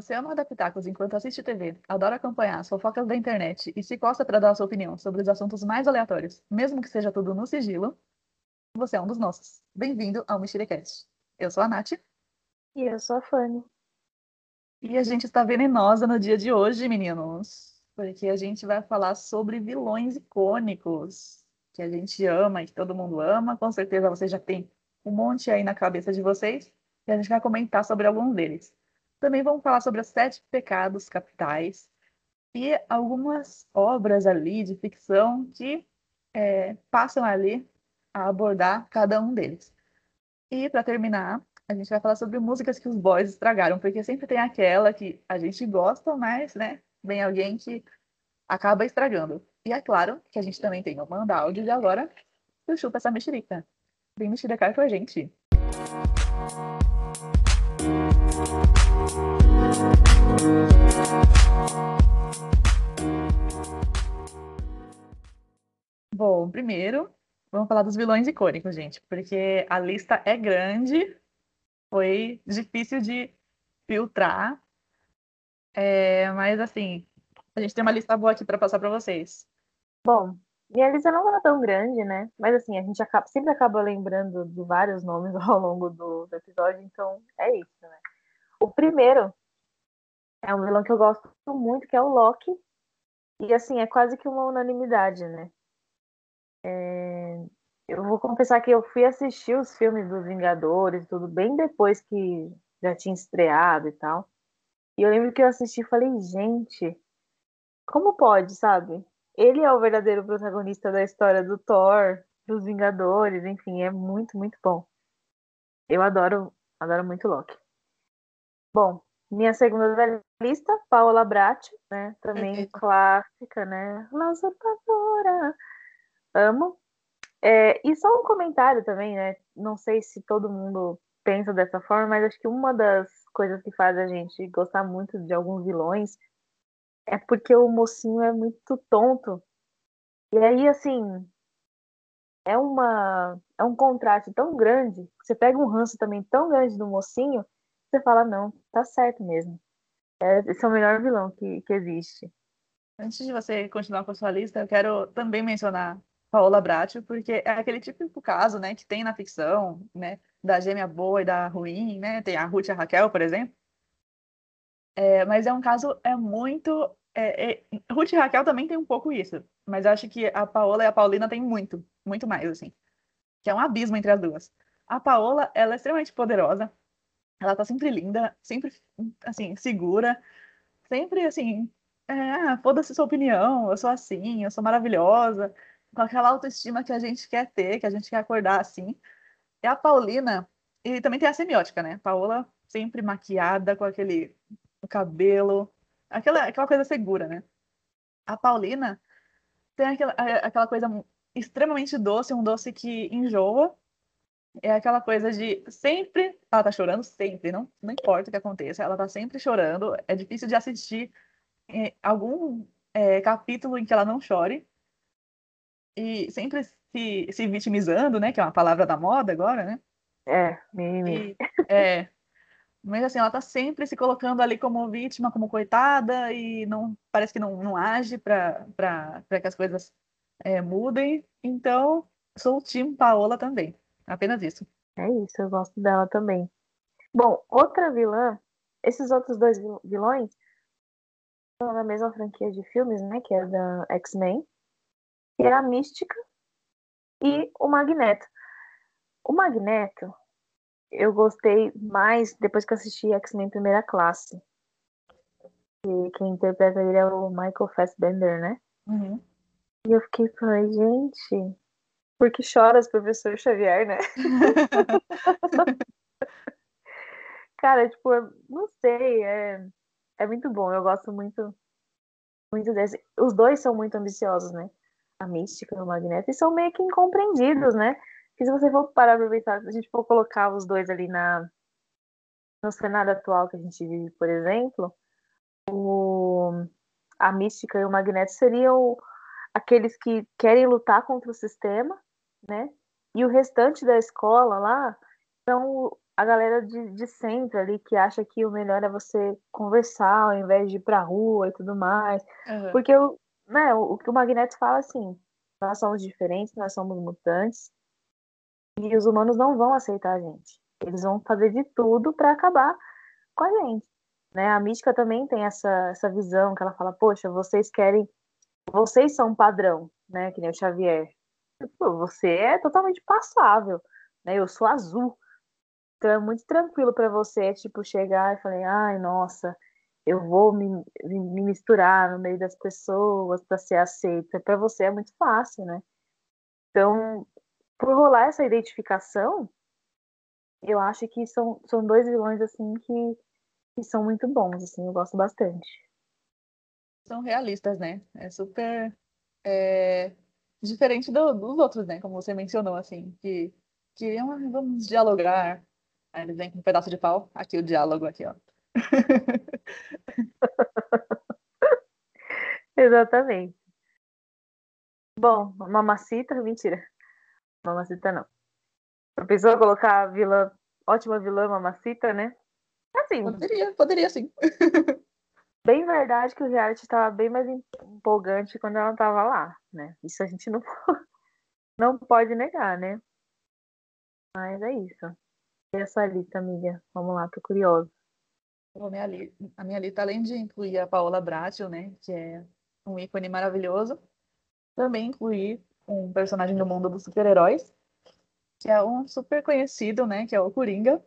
você ama adaptacos enquanto assiste TV, adora acompanhar as fofocas da internet e se costa para dar sua opinião sobre os assuntos mais aleatórios, mesmo que seja tudo no sigilo, você é um dos nossos. Bem-vindo ao Mexerecast. Eu sou a Nath. E eu sou a Fanny. E a gente está venenosa no dia de hoje, meninos, porque a gente vai falar sobre vilões icônicos que a gente ama e que todo mundo ama. Com certeza vocês já têm um monte aí na cabeça de vocês e a gente vai comentar sobre alguns deles. Também vamos falar sobre os sete pecados capitais e algumas obras ali de ficção que é, passam ali a abordar cada um deles. E para terminar, a gente vai falar sobre músicas que os boys estragaram, porque sempre tem aquela que a gente gosta, mas, né, vem alguém que acaba estragando. E é claro que a gente também tem o Manda Áudio de agora, que chupa essa mexerica. Vem mexericar com a gente. Bom, primeiro, vamos falar dos vilões icônicos, gente, porque a lista é grande, foi difícil de filtrar, é, mas assim, a gente tem uma lista boa aqui para passar para vocês. Bom, minha lista não é tão grande, né? Mas assim, a gente acaba, sempre acaba lembrando de vários nomes ao longo do, do episódio, então é isso, né? O primeiro é um vilão que eu gosto muito, que é o Loki. E assim, é quase que uma unanimidade, né? É... Eu vou confessar que eu fui assistir os filmes dos Vingadores, tudo bem depois que já tinha estreado e tal. E eu lembro que eu assisti e falei, gente, como pode, sabe? Ele é o verdadeiro protagonista da história do Thor, dos Vingadores, enfim, é muito, muito bom. Eu adoro, adoro muito Loki. Bom, minha segunda da lista, Paola Bratti, né? Também clássica, né? La Usurpadora. Amo. É, e só um comentário também, né? Não sei se todo mundo pensa dessa forma, mas acho que uma das coisas que faz a gente gostar muito de alguns vilões é porque o mocinho é muito tonto. E aí, assim, é uma é um contraste tão grande. Você pega um ranço também tão grande do mocinho, você fala, não, tá certo mesmo. É, esse é o melhor vilão que, que existe. Antes de você continuar com a sua lista, eu quero também mencionar Paola Bracho, porque é aquele típico caso, né, que tem na ficção, né, da gêmea boa e da ruim, né, tem a Ruth e a Raquel, por exemplo. É, mas é um caso, é muito... É, é, Ruth e Raquel também tem um pouco isso, mas acho que a Paola e a Paulina têm muito, muito mais, assim. Que é um abismo entre as duas. A Paola, ela é extremamente poderosa, ela tá sempre linda, sempre, assim, segura, sempre, assim, é, ah, foda-se sua opinião, eu sou assim, eu sou maravilhosa, com aquela autoestima que a gente quer ter, que a gente quer acordar assim. E a Paulina, e também tem a semiótica, né? Paola sempre maquiada, com aquele cabelo, aquela, aquela coisa segura, né? A Paulina tem aquela, aquela coisa extremamente doce, um doce que enjoa, é aquela coisa de sempre ela tá chorando, sempre, não, não importa o que aconteça, ela tá sempre chorando. É difícil de assistir é, algum é, capítulo em que ela não chore. E sempre se, se vitimizando, né? Que é uma palavra da moda agora, né? É, mimimi. É. Mas assim, ela tá sempre se colocando ali como vítima, como coitada, e não parece que não, não age para que as coisas é, mudem. Então, sou o time Paola também. Apenas isso. É isso, eu gosto dela também. Bom, outra vilã, esses outros dois vilões são da mesma franquia de filmes, né? Que é da X-Men, que é a Mística e o Magneto. O Magneto, eu gostei mais depois que assisti X-Men Primeira Classe. E quem interpreta ele é o Michael Fassbender, né? Uhum. E eu fiquei falando, gente, porque choras, professor Xavier, né? Cara, tipo, não sei, é, é muito bom. Eu gosto muito, muito desse. Os dois são muito ambiciosos, né? A mística e o Magneto, e são meio que incompreendidos, né? Que se você for parar pra pensar, se a gente for colocar os dois ali na, no cenário atual que a gente vive, por exemplo, o, a mística e o Magneto seriam aqueles que querem lutar contra o sistema, né? E o restante da escola lá são a galera de, de centro ali que acha que o melhor é você conversar ao invés de ir pra rua e tudo mais. Uhum. Porque o, né, o, o que o Magneto fala assim, nós somos diferentes, nós somos mutantes, e os humanos não vão aceitar a gente. Eles vão fazer de tudo para acabar com a gente. Né? A mística também tem essa, essa visão que ela fala, poxa, vocês querem, vocês são um padrão, né? Que nem o Xavier. Você é totalmente passável, né? Eu sou azul. Então é muito tranquilo para você, tipo, chegar e falar, ai, nossa, eu vou me, me misturar no meio das pessoas para ser aceita. Para você é muito fácil, né? Então, por rolar essa identificação, eu acho que são, são dois vilões assim que, que são muito bons, assim, eu gosto bastante. São realistas, né? É super é, diferente do, dos outros, né? Como você mencionou, assim, que queriam, ah, vamos dialogar. Aí eles vêm com um pedaço de pau, aqui o diálogo, aqui, ó. Exatamente. Bom, mamacita, mentira. Mamacita não. A pessoa colocar a vilã, ótima vilã mamacita, né? Assim. Poderia, poderia sim. bem verdade que o reality estava bem mais empolgante quando ela estava lá, né? Isso a gente não, não pode negar, né? Mas é isso. E a sua lista, amiga? Vamos lá, tô curiosa. A minha, lista, além de incluir a Paola Bracho, né? Que é um ícone maravilhoso, também incluir um personagem do mundo dos super-heróis, que é um super conhecido, né? Que é o Coringa.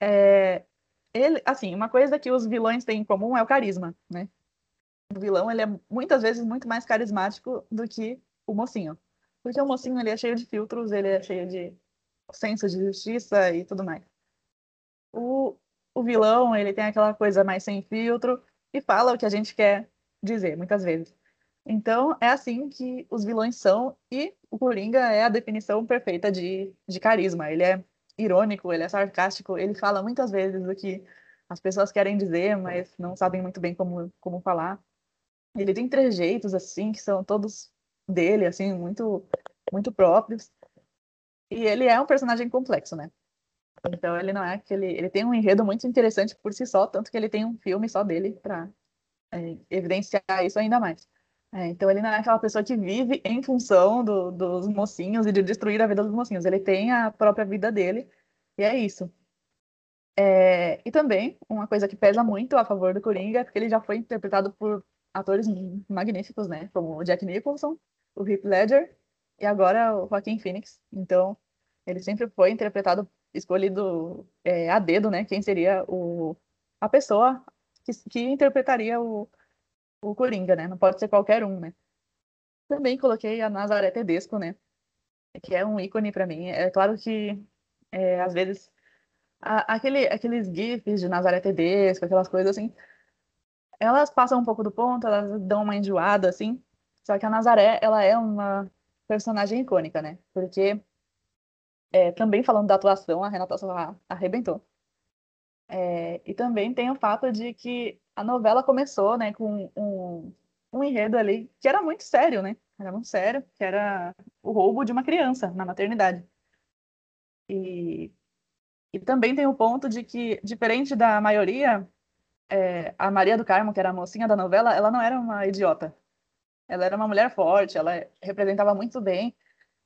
É, ele, assim, uma coisa que os vilões têm em comum é o carisma, né? O vilão, ele é muitas vezes muito mais carismático do que o mocinho. Porque o mocinho, ele é cheio de filtros, ele é cheio de senso de justiça e tudo mais. O, o vilão, ele tem aquela coisa mais sem filtro e fala o que a gente quer dizer, muitas vezes. Então, é assim que os vilões são, e o Coringa é a definição perfeita de, de carisma. Ele é irônico, ele é sarcástico, ele fala muitas vezes o que as pessoas querem dizer, mas não sabem muito bem como, como falar. Ele tem trejeitos, assim, que são todos dele, assim, muito, muito próprios. E ele é um personagem complexo, né? Então ele não é aquele. Ele tem um enredo muito interessante por si só, tanto que ele tem um filme só dele para é, evidenciar isso ainda mais. É, então ele não é aquela pessoa que vive em função do, dos mocinhos e de destruir a vida dos mocinhos. Ele tem a própria vida dele e é isso. É, e também uma coisa que pesa muito a favor do Coringa é porque ele já foi interpretado por atores magníficos, né? Como o Jack Nicholson, o Heath Ledger e agora o Joaquin Phoenix. Então ele sempre foi interpretado, escolhido é, a dedo, né? Quem seria o, a pessoa que, que interpretaria o, o Coringa, né? Não pode ser qualquer um, né? Também coloquei a Nazaré Tedesco, né? Que é um ícone para mim. É claro que, é, às vezes, a, aquele, aqueles gifs de Nazaré Tedesco, aquelas coisas assim, elas passam um pouco do ponto, elas dão uma enjoada, assim. Só que a Nazaré, ela é uma personagem icônica, né? Porque, é, também falando da atuação, a Renata Sorra arrebentou. É, e também tem o fato de que a novela começou, né, com um, um enredo ali que era muito sério, né? Era muito sério, que era o roubo de uma criança na maternidade. E, e também tem o ponto de que, diferente da maioria, é, a Maria do Carmo, que era a mocinha da novela, ela não era uma idiota. Ela era uma mulher forte, ela representava muito bem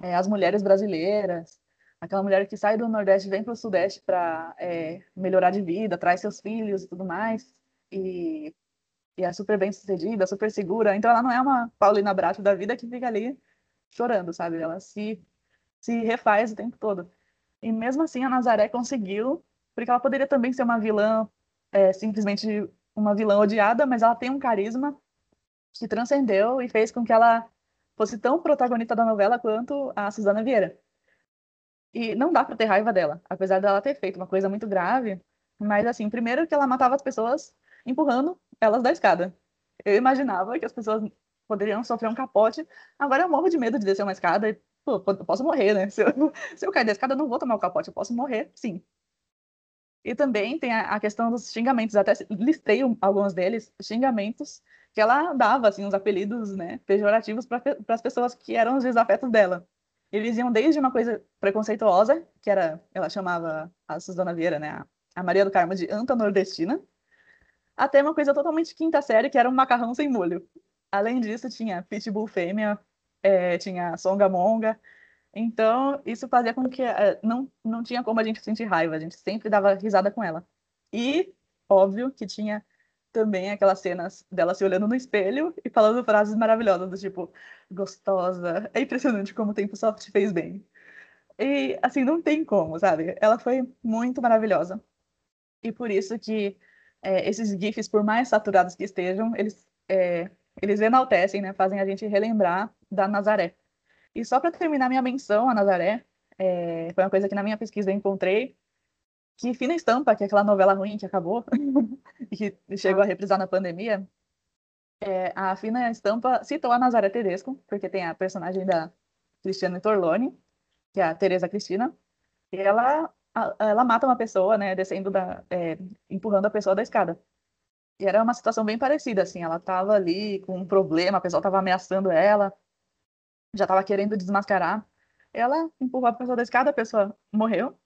é, as mulheres brasileiras aquela mulher que sai do Nordeste vem para o Sudeste para é, melhorar de vida, traz seus filhos e tudo mais, e, e, é super bem sucedida, super segura. Então ela não é uma Paulina Bracho da vida que fica ali chorando, sabe? Ela se, se refaz o tempo todo. E mesmo assim a Nazaré conseguiu, porque ela poderia também ser uma vilã, é, simplesmente uma vilã odiada, mas ela tem um carisma que transcendeu e fez com que ela fosse tão protagonista da novela quanto a Suzana Vieira. E não dá pra ter raiva dela, apesar dela ter feito uma coisa muito grave. Mas, assim, primeiro que ela matava as pessoas empurrando elas da escada. Eu imaginava que as pessoas poderiam sofrer um capote. Agora eu morro de medo de descer uma escada e, pô, posso morrer, né? Se eu, se eu cair da escada, eu não vou tomar o capote, eu posso morrer, sim. E também tem a, questão dos xingamentos, até listei alguns deles, xingamentos que ela dava, assim, os apelidos, né, pejorativos para as pessoas que eram os desafetos dela. Eles iam desde uma coisa preconceituosa, que era, ela chamava a Suzana Vieira, né, a Maria do Carmo de anta nordestina, até uma coisa totalmente quinta série, que era um macarrão sem molho. Além disso, tinha pitbull fêmea, é, tinha songamonga. Então, isso fazia com que é, não, não tinha como a gente sentir raiva, a gente sempre dava risada com ela. E, óbvio, que tinha também aquelas cenas dela se olhando no espelho e falando frases maravilhosas, do tipo, gostosa, é impressionante como o tempo só te fez bem. E, assim, não tem como, sabe? Ela foi muito maravilhosa. E por isso que é, esses GIFs, por mais saturados que estejam, eles, é, eles enaltecem, né? Fazem a gente relembrar da Nazaré. E só para terminar minha menção a Nazaré, é, foi uma coisa que na minha pesquisa eu encontrei, que Fina Estampa, que é aquela novela ruim que acabou e que chegou a reprisar na pandemia, é, a Fina Estampa citou a Nazaré Tedesco, porque tem a personagem da Cristiane Torlone, que é a Teresa Cristina, e ela, ela mata uma pessoa, né, descendo da, é, empurrando a pessoa da escada. E era uma situação bem parecida, assim, ela estava ali com um problema, a pessoa estava ameaçando ela, já estava querendo desmascarar. Ela empurrou a pessoa da escada, a pessoa morreu,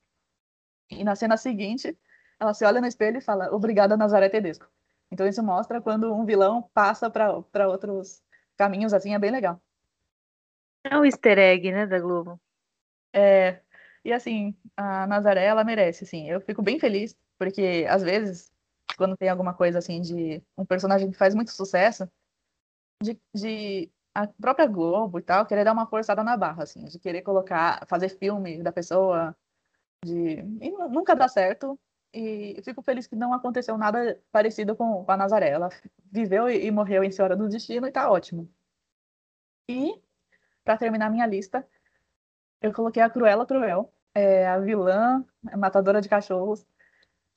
e na cena seguinte, ela se olha no espelho e fala: Obrigada, Nazaré Tedesco. Então isso mostra quando um vilão passa para outros caminhos, assim, é bem legal. É um easter egg, né, da Globo. É, e assim, a Nazaré, ela merece, assim. Eu fico bem feliz, porque às vezes, quando tem alguma coisa assim de um personagem que faz muito sucesso, de, de a própria Globo e tal, querer dar uma forçada na barra, assim, de querer colocar, fazer filme da pessoa, de e nunca dá certo. E fico feliz que não aconteceu nada parecido com, a Nazaré. Ela viveu e, e morreu em Senhora do Destino e tá ótimo. E, para terminar minha lista, eu coloquei a Cruella Cruel, é, a vilã, a matadora de cachorros.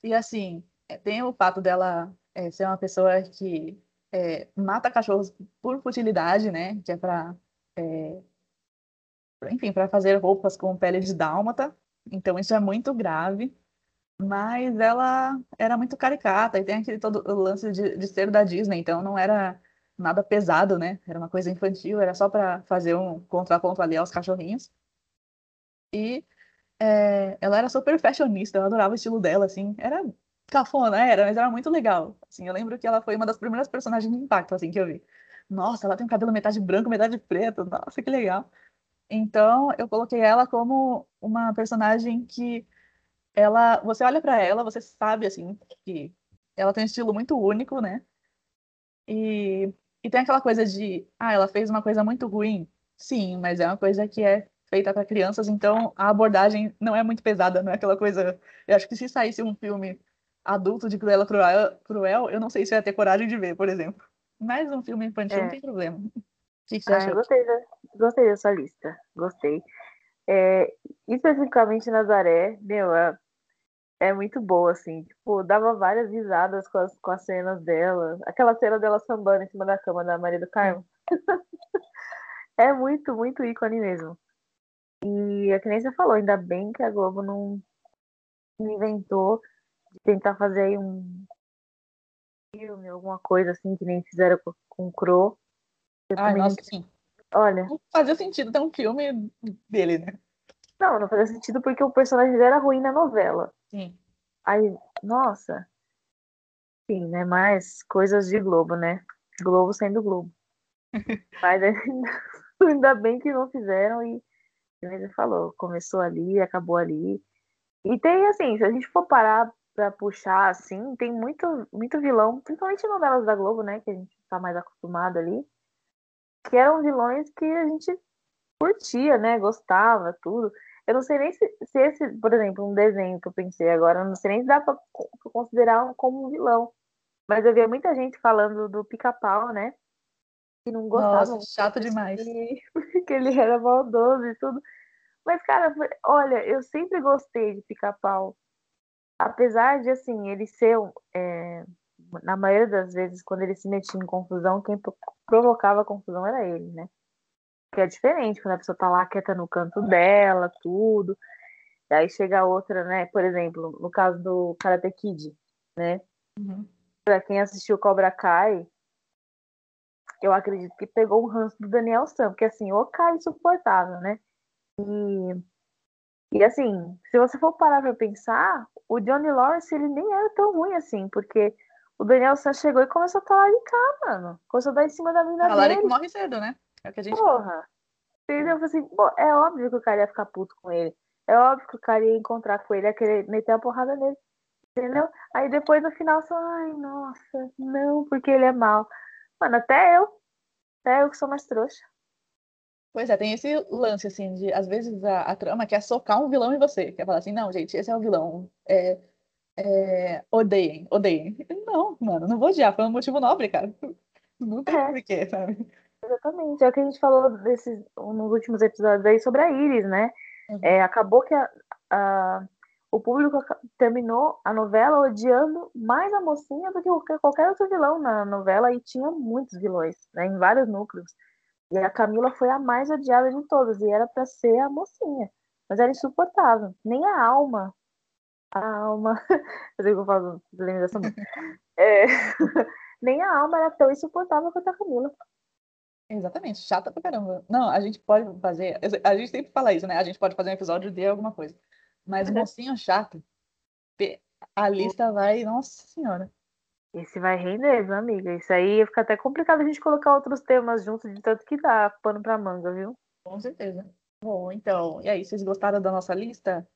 E, assim, é, tem o fato dela é, ser uma pessoa que é, mata cachorros por futilidade, né? Que é para é, enfim, para fazer roupas com pele de dálmata. Então isso é muito grave. Mas ela era muito caricata e tem aquele todo o lance de, de ser da Disney, então não era nada pesado, né? Era uma coisa infantil, era só para fazer um contraponto ali aos cachorrinhos. E é, ela era super fashionista, eu adorava o estilo dela, assim. Era cafona, era, mas era muito legal. Assim, eu lembro que ela foi uma das primeiras personagens de impacto, assim, que eu vi. Nossa, ela tem um cabelo metade branco, metade preto. Nossa, que legal. Então, eu coloquei ela como uma personagem que ela, você olha para ela, você sabe assim que ela tem um estilo muito único, né? E, e tem aquela coisa de, ah, ela fez uma coisa muito ruim. Sim, mas é uma coisa que é feita para crianças, então a abordagem não é muito pesada, não é aquela coisa. Eu acho que se saísse um filme adulto de Cruella Cruel, eu não sei se eu ia ter coragem de ver, por exemplo. Mas um filme infantil é. não tem problema. Que, que ah? Gostei, da, gostei dessa lista, gostei. É, especificamente Nazaré, meu, é, é muito boa, assim. Tipo, dava várias risadas com as, com as cenas dela. Aquela cena dela sambando em cima da cama da Maria do Carmo. é muito, muito ícone mesmo. E a é que nem você falou, ainda bem que a Globo não inventou de tentar fazer aí um filme, alguma coisa assim, que nem fizeram com, com o Crow. Ai, nossa, sim. Olha. Não fazia sentido ter um filme dele, né? Não, não fazia sentido porque o personagem dele era ruim na novela. Sim. Aí, nossa. Sim, né? Mais coisas de Globo, né? Globo sendo Globo. Mas ainda, ainda bem que não fizeram e, ele falou, começou ali, acabou ali. E tem, assim, se a gente for parar pra puxar, assim, tem muito, muito vilão, principalmente novelas da Globo, né? Que a gente tá mais acostumado ali. Que eram vilões que a gente curtia, né? Gostava, tudo. Eu não sei nem se, se, esse, por exemplo, um desenho que eu pensei agora, eu não sei nem se dá pra, considerar como um vilão. Mas eu via muita gente falando do pica-pau, né? Que não gostava. Nossa, chato demais. Que, que ele era maldoso e tudo. Mas, cara, olha, eu sempre gostei de pica-pau. Apesar de, assim, ele ser, é, na maioria das vezes, quando ele se metia em confusão, quem provocava confusão era ele, né? que é diferente quando a pessoa tá lá quieta no canto dela, tudo. E aí chega outra, né? Por exemplo, no caso do Karate Kid, né? Uhum. Pra quem assistiu Cobra Kai, eu acredito que pegou um ranço do Daniel Sam, porque assim, o cara é insuportável, né? E, e assim, se você for parar pra pensar, o Johnny Lawrence, ele nem era tão ruim assim, porque o Daniel San chegou e começou a talaricar, mano. Começou a dar em cima da mina Talarico dele. morre cedo, né? É o que a gente Porra. Entendeu? Assim, pô, é óbvio que o cara ia ficar puto com ele. É óbvio que o cara ia encontrar com ele, ia querer meter a porrada nele. Entendeu? Aí depois no final só, ai, nossa, não, porque ele é mal. Mano, até eu. Até eu que sou mais trouxa. Pois é, tem esse lance, assim, de às vezes a, a trama quer socar um vilão em você. Quer falar assim, não, gente, esse é o vilão. É, é, odeiem, odeiem. Não, mano, não vou odiar, foi um motivo nobre, cara. Não tem É. porquê, sabe? Exatamente. É o que a gente falou desses, nos últimos episódios aí sobre a Iris, né? Uhum. É, acabou que a, a- o público terminou a novela odiando mais a mocinha do que qualquer, outro vilão na novela e tinha muitos vilões, né? Em vários núcleos. E a Camila foi a mais odiada de todas e era pra ser a mocinha. Mas era insuportável. Nem a alma. A alma. Eu sei que eu falo, lembro dessa música. É, Nem a alma era tão insuportável quanto a Camila. Exatamente, chata pra caramba. Não, a gente pode fazer. A gente sempre fala isso, né? A gente pode fazer um episódio de alguma coisa. Mas mocinho chato, a lista vai. Nossa senhora. Esse vai render, meu amigo. Isso aí fica até complicado a gente colocar outros temas juntos, de tanto que dá pano pra manga, viu? Com certeza. Bom, então, e aí, vocês gostaram da nossa lista?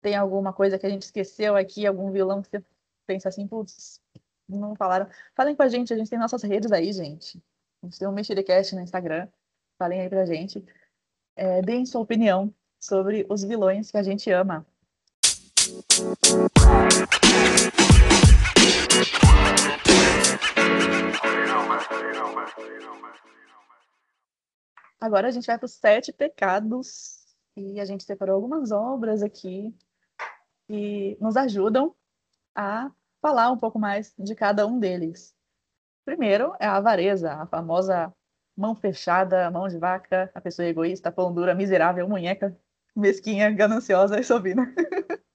Tem alguma coisa que a gente esqueceu aqui? Algum vilão que você pensa assim, putz, não falaram? Falem com a gente, a gente tem nossas redes aí, gente. A gente tem um Mexericast no Instagram. Falem aí pra gente. É, deem sua opinião sobre os vilões que a gente ama. Agora a gente vai para os sete pecados e a gente separou algumas obras aqui que nos ajudam a falar um pouco mais de cada um deles. Primeiro é a avareza, a famosa mão fechada, mão de vaca, a pessoa egoísta, pão dura, miserável, munheca, mesquinha, gananciosa e sovina.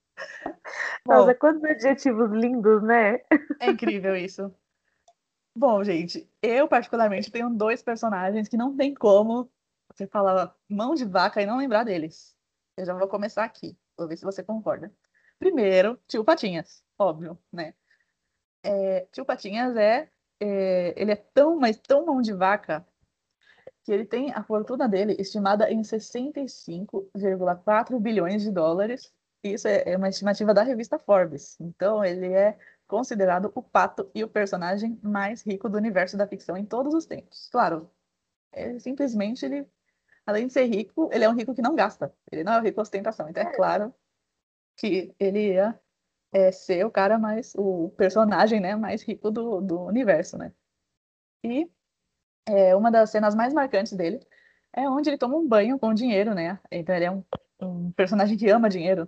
Bom, Nossa, quantos adjetivos lindos, né? é incrível isso. Bom, gente, eu particularmente tenho dois personagens que não tem como você falar mão de vaca e não lembrar deles. Eu já vou começar aqui, vou ver se você concorda. Primeiro, tio Patinhas, óbvio, né? É, tio Patinhas é, é, ele é tão, mas tão mão de vaca que ele tem a fortuna dele estimada em 65,4 bilhões de dólares. Isso é, é uma estimativa da revista Forbes. Então, ele é considerado o pato e o personagem mais rico do universo da ficção em todos os tempos. Claro, é, simplesmente ele, além de ser rico, ele é um rico que não gasta. Ele não é um rico ostentação. Então é claro que ele ia é, ser o cara mais, o personagem, né, mais rico do, do universo, né? E é, uma das cenas mais marcantes dele é onde ele toma um banho com dinheiro, né? Então ele é um, um personagem que ama dinheiro.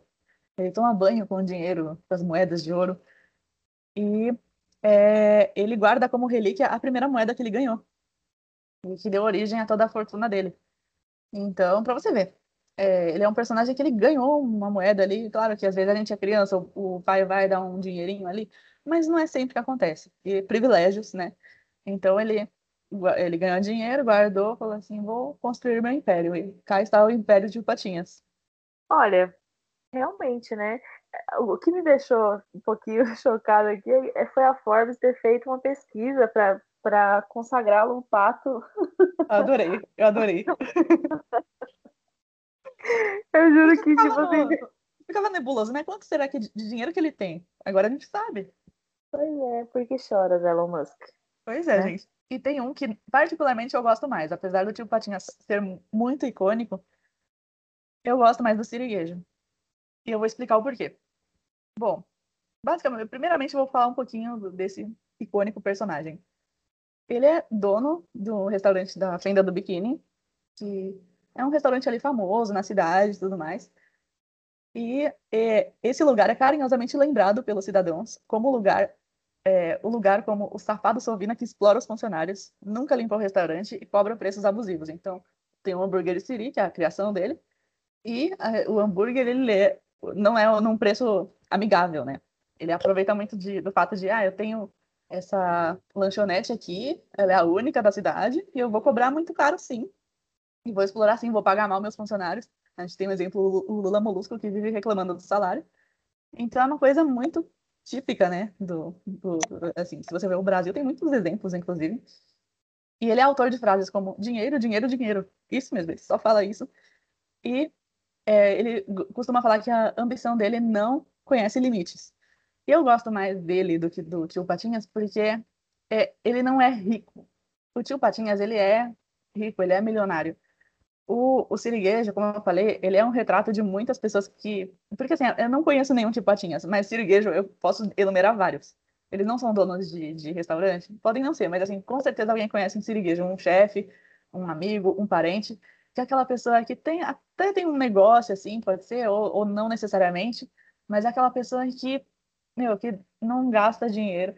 Ele toma banho com dinheiro, com as moedas de ouro. E é, ele guarda como relíquia a primeira moeda que ele ganhou. E que deu origem a toda a fortuna dele. Então, pra você ver. É, ele é um personagem que ele ganhou uma moeda ali. Claro que às vezes a gente é criança, o, o pai vai dar um dinheirinho ali. Mas não é sempre que acontece. E privilégios, né? Então ele, ele ganhou dinheiro, guardou, falou assim, vou construir meu império. E cá está o Império de Patinhas. Olha, realmente, né? O que me deixou um pouquinho chocada aqui é- foi a Forbes ter feito uma pesquisa para para consagrá-lo um pato. Adorei, eu adorei. Eu juro que, tipo assim. ficava nebuloso, né? Quanto será que de dinheiro que ele tem? Agora a gente sabe. Pois é, por que choras, Elon Musk? Pois é, Né? gente. E tem um que particularmente eu gosto mais, apesar do tio Patinhas ser muito icônico, eu gosto mais do Siriguejo. E eu vou explicar o porquê. Bom, basicamente, primeiramente eu vou falar um pouquinho desse icônico personagem. Ele é dono do restaurante da Fenda do Biquíni, que é um restaurante ali famoso na cidade e tudo mais. E é, esse lugar é carinhosamente lembrado pelos cidadãos como lugar, é, o lugar como o safado Sovina que explora os funcionários, nunca limpa o restaurante e cobra preços abusivos. Então, tem o hambúrguer Siri, que é a criação dele, e a- o hambúrguer ele não é num preço amigável, né? Ele aproveita muito de- do fato de, ah, eu tenho essa lanchonete aqui, ela é a única da cidade, e eu vou cobrar muito caro sim. E vou explorar sim, vou pagar mal meus funcionários, A gente tem um exemplo, o Lula Molusco, que vive reclamando do salário. Então é uma coisa muito típica, né? Do, do, assim, se você ver o Brasil, tem muitos exemplos, inclusive. E ele é autor de frases como dinheiro, dinheiro, dinheiro. Isso mesmo, ele só fala isso. E é, ele costuma falar que a ambição dele não conhece limites. E eu gosto mais dele do que do tio Patinhas, porque é, ele não é rico. O tio Patinhas, ele é rico, ele é milionário. O, o Siriguejo, como eu falei, ele é um retrato de muitas pessoas que. Porque assim, eu não conheço nenhum tipo Patinhas, mas Siriguejo eu posso enumerar vários. Eles não são donos de, de restaurante? Podem não ser, mas assim, com certeza alguém conhece um Siriguejo, um chefe, um amigo, um parente, que é aquela pessoa que tem até tem um negócio, assim, pode ser, ou, ou não necessariamente, mas é aquela pessoa que, meu, que não gasta dinheiro,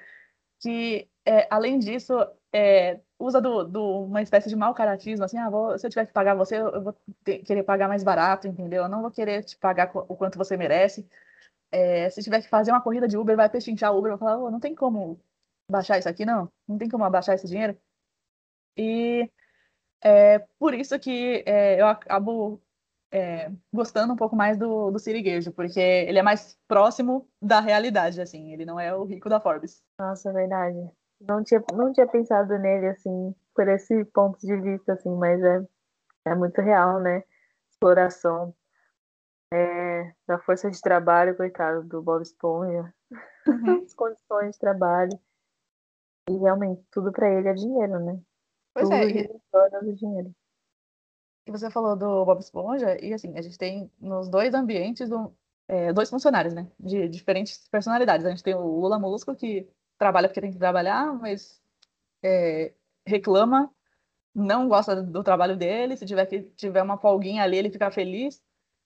que, é, além disso, é, usa do, do, uma espécie de mau caratismo, assim, ah, vou, se eu tiver que pagar você, eu vou ter, querer pagar mais barato, entendeu? Eu não vou querer te pagar o quanto você merece. É, se tiver que fazer uma corrida de Uber, vai pechinchar o Uber, vai falar, oh, não tem como baixar isso aqui, não? Não tem como abaixar esse dinheiro? E é por isso que é, eu acabo é, gostando um pouco mais do, do Siriguejo, porque ele é mais próximo da realidade, assim, ele não é o rico da Forbes. Nossa, é verdade. Não tinha, não tinha pensado nele, assim, por esse ponto de vista, assim, mas é, é muito real, né? Exploração é, da força de trabalho, coitado do Bob Esponja, uhum. as condições de trabalho. E realmente, tudo para ele é dinheiro, né? Pois tudo é. E... do dinheiro. E você falou do Bob Esponja, e assim, a gente tem nos dois ambientes um, é, dois funcionários, né? De diferentes personalidades. A gente tem o Lula Molusco, que trabalha porque tem que trabalhar, mas é, reclama, não gosta do trabalho dele. Se tiver que tiver uma folguinha ali, ele fica feliz.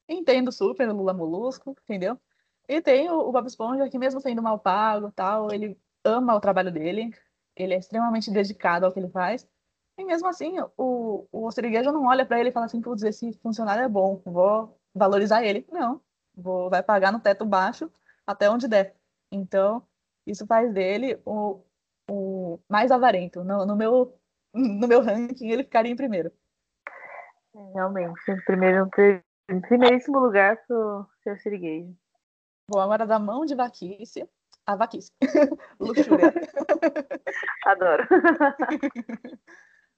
Entendo super o Lula Molusco, entendeu? E tem o, o Bob Esponja, que mesmo sendo mal pago, tal, ele ama o trabalho dele. Ele é extremamente dedicado ao que ele faz. E mesmo assim, o, o Siriguejo não olha para ele e fala assim, putz, esse funcionário é bom, vou valorizar ele. Não, vou, vai pagar no teto baixo até onde der. Então, isso faz dele o, o mais avarento. No, no, meu, no meu ranking, ele ficaria em primeiro. Realmente, em, primeiro, em primeiríssimo lugar pro seu Siriguejo. Bom, agora da mão de vaquice, a vaquice. Luxúria. Adoro.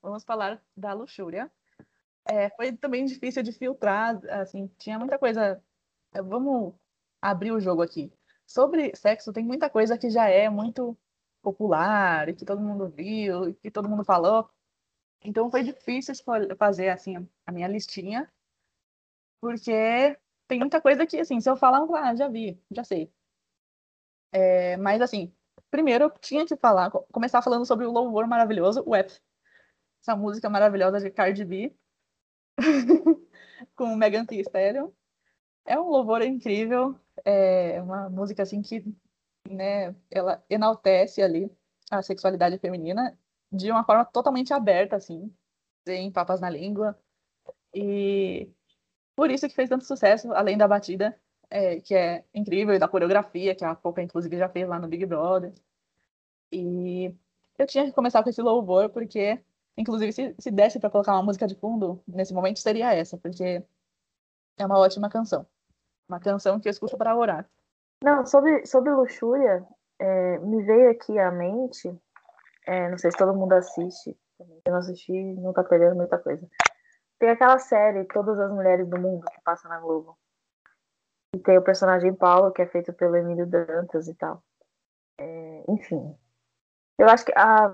vamos falar da luxúria. É, foi também difícil de filtrar, assim, tinha muita coisa. É, vamos abrir o jogo aqui. Sobre sexo, tem muita coisa que já é muito popular, e que todo mundo viu, e que todo mundo falou. Então foi difícil fazer, assim, a minha listinha, porque tem muita coisa que, assim, se eu falar, ah, já vi, já sei. É, mas, assim, primeiro eu tinha que falar, começar falando sobre o louvor maravilhoso, o F essa música maravilhosa de Cardi B com Megan Thee Stallion. É um louvor incrível, é uma música assim que, né, ela enaltece ali a sexualidade feminina de uma forma totalmente aberta, assim, sem papas na língua. E por isso que fez tanto sucesso, além da batida, é, que é incrível, e da coreografia, que a Poca, inclusive, já fez lá no Big Brother. E eu tinha que começar com esse louvor, porque Inclusive, se, se desse para colocar uma música de fundo, nesse momento seria essa, porque é uma ótima canção. Uma canção que eu escuto para orar. Não, sobre, sobre luxúria, é, me veio aqui à mente, é, não sei se todo mundo assiste, se não assistir, não tá perdendo muita coisa. Tem aquela série, Todas as Mulheres do Mundo, que passa na Globo. E tem o personagem Paulo, que é feito pelo Emílio Dantas e tal. É, enfim. Eu acho que a,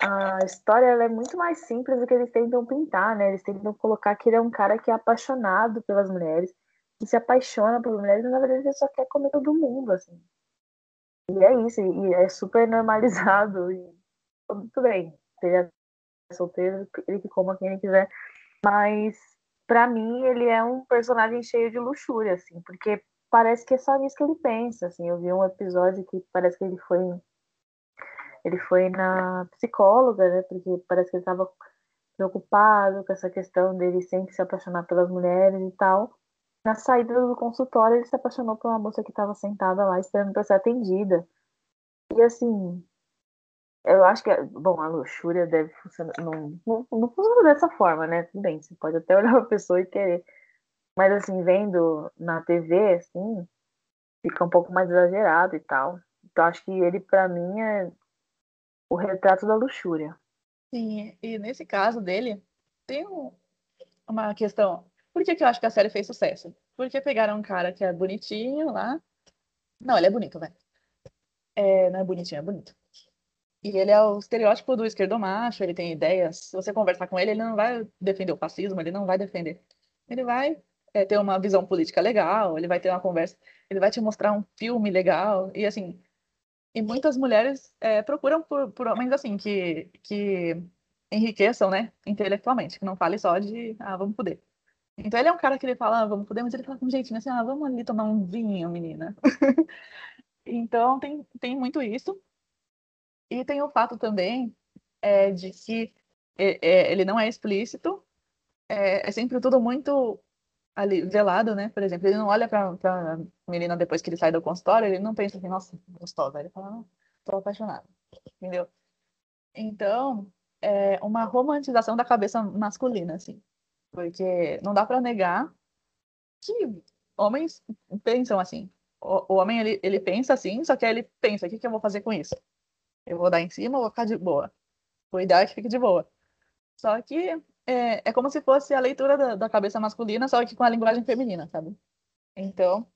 a história é muito mais simples do que eles tentam pintar, né? Eles tentam colocar que ele é um cara que é apaixonado pelas mulheres, que se apaixona pelas mulheres, mas na verdade ele só quer comer todo mundo, assim. E é isso, e é super normalizado. E tudo bem, ele é solteiro, ele que coma quem ele quiser. Mas, para mim, ele é um personagem cheio de luxúria, assim, porque parece que é só nisso que ele pensa, assim. Eu vi um episódio que parece que ele foi ele foi na psicóloga, né? Porque parece que ele estava preocupado com essa questão dele sempre se apaixonar pelas mulheres e tal. Na saída do consultório, ele se apaixonou por uma moça que estava sentada lá esperando para ser atendida. E assim, eu acho que, bom, a luxúria deve funcionar. Não, não, não funciona dessa forma, né? Tudo bem, você pode até olhar uma pessoa e querer. Mas assim, vendo na TV, assim, fica um pouco mais exagerado e tal. Então acho que ele, para mim, é o retrato da luxúria. Sim, e nesse caso dele, tem um, uma questão. Por que, que eu acho que a série fez sucesso? Porque pegaram um cara que é bonitinho lá. Não, ele é bonito, velho. É, não é bonitinho, é bonito. E ele é o estereótipo do esquerdomacho, ele tem ideias. Se você conversar com ele, ele não vai defender o fascismo, ele não vai defender. Ele vai é, ter uma visão política legal, ele vai ter uma conversa, ele vai te mostrar um filme legal. E assim, e muitas mulheres é, procuram por, por homens assim, que, que enriqueçam, né, intelectualmente, que não fale só de, ah, vamos poder. Então ele é um cara que ele fala, ah, vamos poder, mas ele fala com jeitinho assim, ah, vamos ali tomar um vinho, menina. então tem, tem muito isso. E tem o fato também é, de que é, é, ele não é explícito, é, é, sempre tudo muito ali velado, né? Por exemplo, ele não olha pra, pra menina depois que ele sai do consultório, ele não pensa assim, nossa, gostosa. Ele fala, não, tô apaixonado, entendeu? Então, é uma romantização da cabeça masculina, assim. Porque não dá para negar que homens pensam assim. O, o, homem, ele, ele pensa assim, só que aí ele pensa, o que, que eu vou fazer com isso? Eu vou dar em cima ou vou ficar de boa? O ideal é que fique de boa. Só que é, é como se fosse a leitura da, da cabeça masculina, só que com a linguagem feminina, sabe? Então,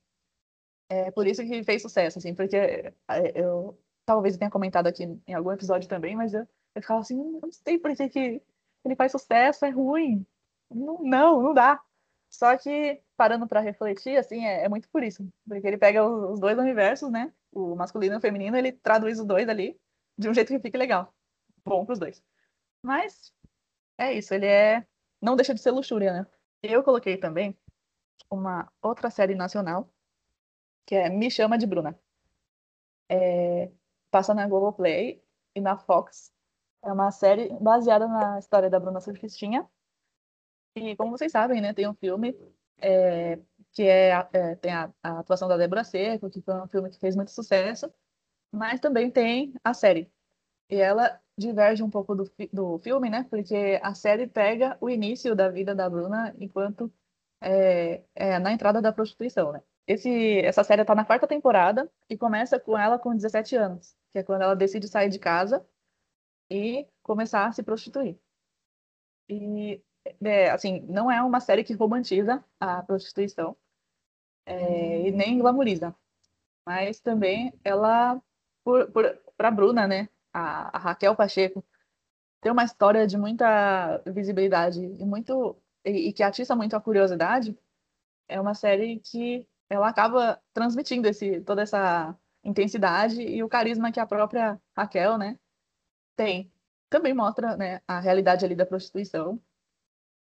é por isso que fez sucesso, assim, porque é, eu talvez tenha comentado aqui em algum episódio também, mas eu, eu ficava assim, não sei por que, que ele faz sucesso, é ruim. Não, não, não dá. Só que, parando para refletir, assim, é, é, muito por isso. Porque ele pega os, os dois universos, né? O masculino e o feminino, ele traduz os dois ali de um jeito que fique legal. Bom pros dois. Mas é isso, ele é. Não deixa de ser luxúria, né? Eu coloquei também uma outra série nacional, que é Me Chama de Bruna. É... Passa na Globoplay e na Fox. É uma série baseada na história da Bruna Surfistinha. E como vocês sabem, né, tem um filme é... que é, é... tem a... a atuação da Débora Seco, que foi um filme que fez muito sucesso mas também tem a série. E ela diverge um pouco do, do filme, né? Porque a série pega o início da vida da Bruna enquanto é, é na entrada da prostituição, né? Esse, essa série está na quarta temporada e começa com ela com 17 anos, que é quando ela decide sair de casa e começar a se prostituir. E, é, assim, não é uma série que romantiza a prostituição é, e nem glamoriza, mas também ela por, por, Bruna, né? A, a, Raquel Pacheco tem uma história de muita visibilidade e muito e, e, que atiça muito a curiosidade. É uma série que ela acaba transmitindo esse toda essa intensidade e o carisma que a própria Raquel, né, tem. Também mostra, né, a realidade ali da prostituição.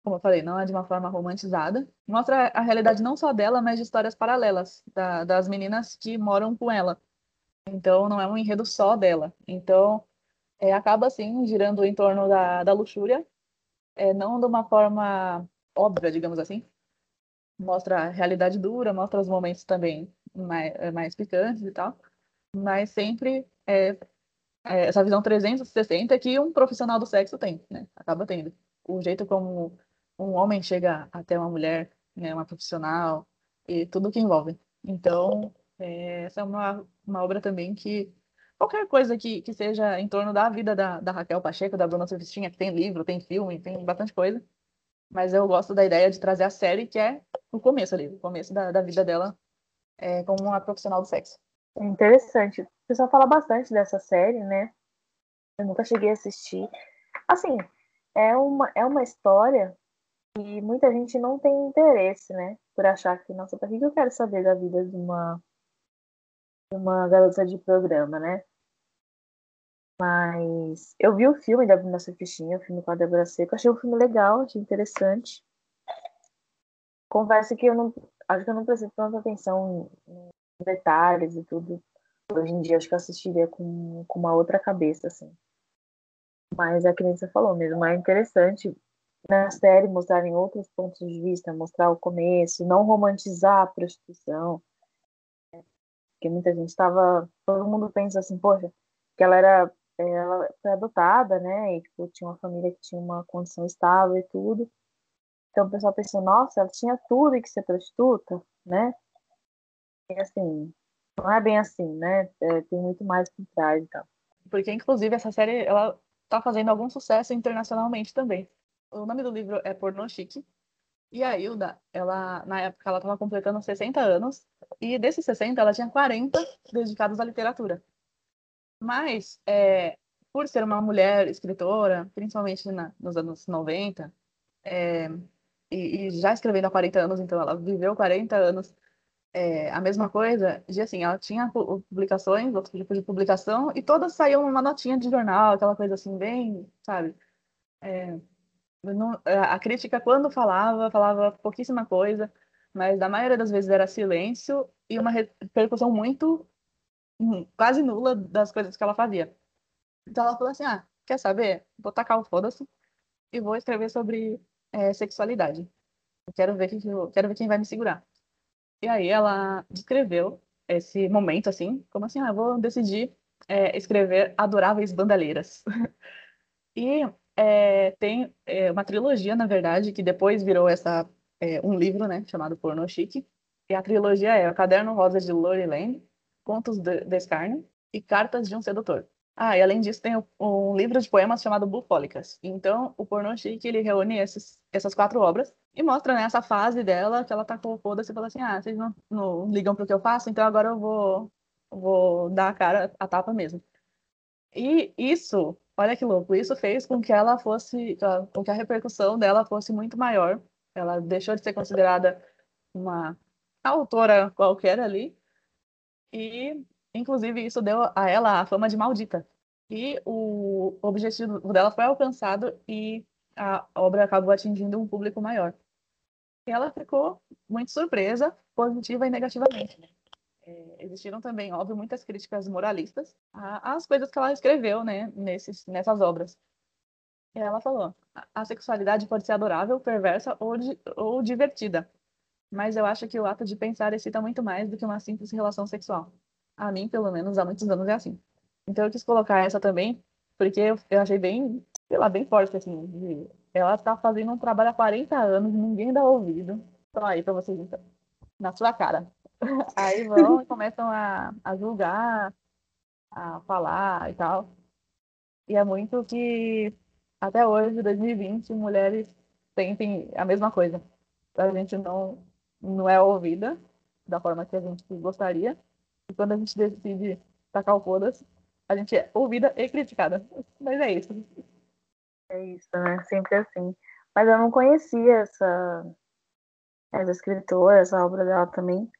Como eu falei, não é de uma forma romantizada. Mostra a realidade não só dela, mas de histórias paralelas da, das meninas que moram com ela então, não é um enredo só dela. Então, é, acaba, assim, girando em torno da, da luxúria, é, não de uma forma óbvia, digamos assim. Mostra a realidade dura, mostra os momentos também mais, é, mais picantes e tal, mas sempre é, é, essa visão 360 que um profissional do sexo tem, né? Acaba tendo. O jeito como um homem chega até uma mulher, né, uma profissional, e tudo que envolve. Então, é, essa é uma, uma obra também que qualquer coisa que, que seja em torno da vida da, da Raquel Pacheco, da Bruna Surfistinha, que tem livro, tem filme, tem bastante coisa. Mas eu gosto da ideia de trazer a série, que é o começo ali, o começo da, da vida dela é, como uma profissional do sexo. Interessante. O pessoal fala bastante dessa série, né? Eu nunca cheguei a assistir. Assim, é uma, é uma história que muita gente não tem interesse, né? Por achar que, nossa, pra que eu quero saber da vida de uma uma garota de programa, né? Mas eu vi o filme da Bruna Surfistinha, o filme com a Débora Seco, achei um filme legal, achei interessante. Confesso que eu não acho que eu não prestei tanta atenção em detalhes e tudo. Hoje em dia acho que eu assistiria com, com uma outra cabeça, assim. Mas é que nem você falou mesmo, é interessante na série mostrarem outros pontos de vista, mostrar o começo, não romantizar a prostituição porque muita gente estava, todo mundo pensa assim, poxa, que ela era, ela foi adotada, né, e tipo, tinha uma família que tinha uma condição estável e tudo, Então o pessoal pensou, nossa, ela tinha tudo e que ser prostituta, né? E assim, não é bem assim, né? É, tem muito mais por trás então. Porque, inclusive, essa série, ela tá fazendo algum sucesso internacionalmente também. O nome do livro é Porno Chique. E a Hilda, ela, na época, ela estava completando 60 anos. E desses 60, ela tinha 40 dedicados à literatura. Mas, é, por ser uma mulher escritora, principalmente na, nos anos 90, é, e, e, já escrevendo há 40 anos, então ela viveu 40 anos é, a mesma coisa, de assim, ela tinha publicações, outro tipo de publicação, e todas saíam uma notinha de jornal, aquela coisa assim, bem, sabe? É, não, a crítica, quando falava, falava pouquíssima coisa, mas na maioria das vezes era silêncio e uma repercussão muito, hum, quase nula das coisas que ela fazia. Então ela falou assim: ah, quer saber? Vou tacar o foda-se e vou escrever sobre é, sexualidade. Quero ver, que, eu, quero ver quem vai me segurar. E aí ela descreveu esse momento assim, como assim, ah, vou decidir é, escrever Adoráveis Bandaleiras. e é, tem é, uma trilogia, na verdade, que depois virou essa é, um livro, né, chamado Porno Chique. E a trilogia é O Caderno Rosa de Lori Lane, Contos de, de e Cartas de um Sedutor. Ah, e além disso tem um livro de poemas chamado Bufólicas. Então, o Porno Chique, ele reúne esses, essas quatro obras e mostra, né, essa fase dela, que ela tá com foda-se e fala assim, ah, vocês não, não ligam pro que eu faço, então agora eu vou, vou dar a cara, a tapa mesmo. E isso, olha que louco, isso fez com que ela fosse, com que a repercussão dela fosse muito maior. Ela deixou de ser considerada uma autora qualquer ali, e inclusive isso deu a ela a fama de maldita. E o objetivo dela foi alcançado e a obra acabou atingindo um público maior. E ela ficou muito surpresa, positiva e negativamente. É, existiram também, óbvio, muitas críticas moralistas às coisas que ela escreveu né, nesses, nessas obras. E ela falou: a sexualidade pode ser adorável, perversa ou, ou divertida, mas eu acho que o ato de pensar excita muito mais do que uma simples relação sexual. A mim, pelo menos, há muitos anos é assim. Então eu quis colocar essa também, porque eu, eu achei bem, sei lá, bem forte, assim, de ela tá fazendo um trabalho há 40 anos, ninguém dá ouvido. Então aí para vocês, então. Na sua cara. Aí vão e começam a, a julgar, a falar e tal. E é muito que até hoje, 2020, mulheres sentem a mesma coisa. A gente não, não é ouvida da forma que a gente gostaria. E quando a gente decide tacar o foda-se, a gente é ouvida e criticada. Mas é isso. É isso, né? Sempre assim. Mas eu não conhecia essa, essa escritora, essa obra dela também.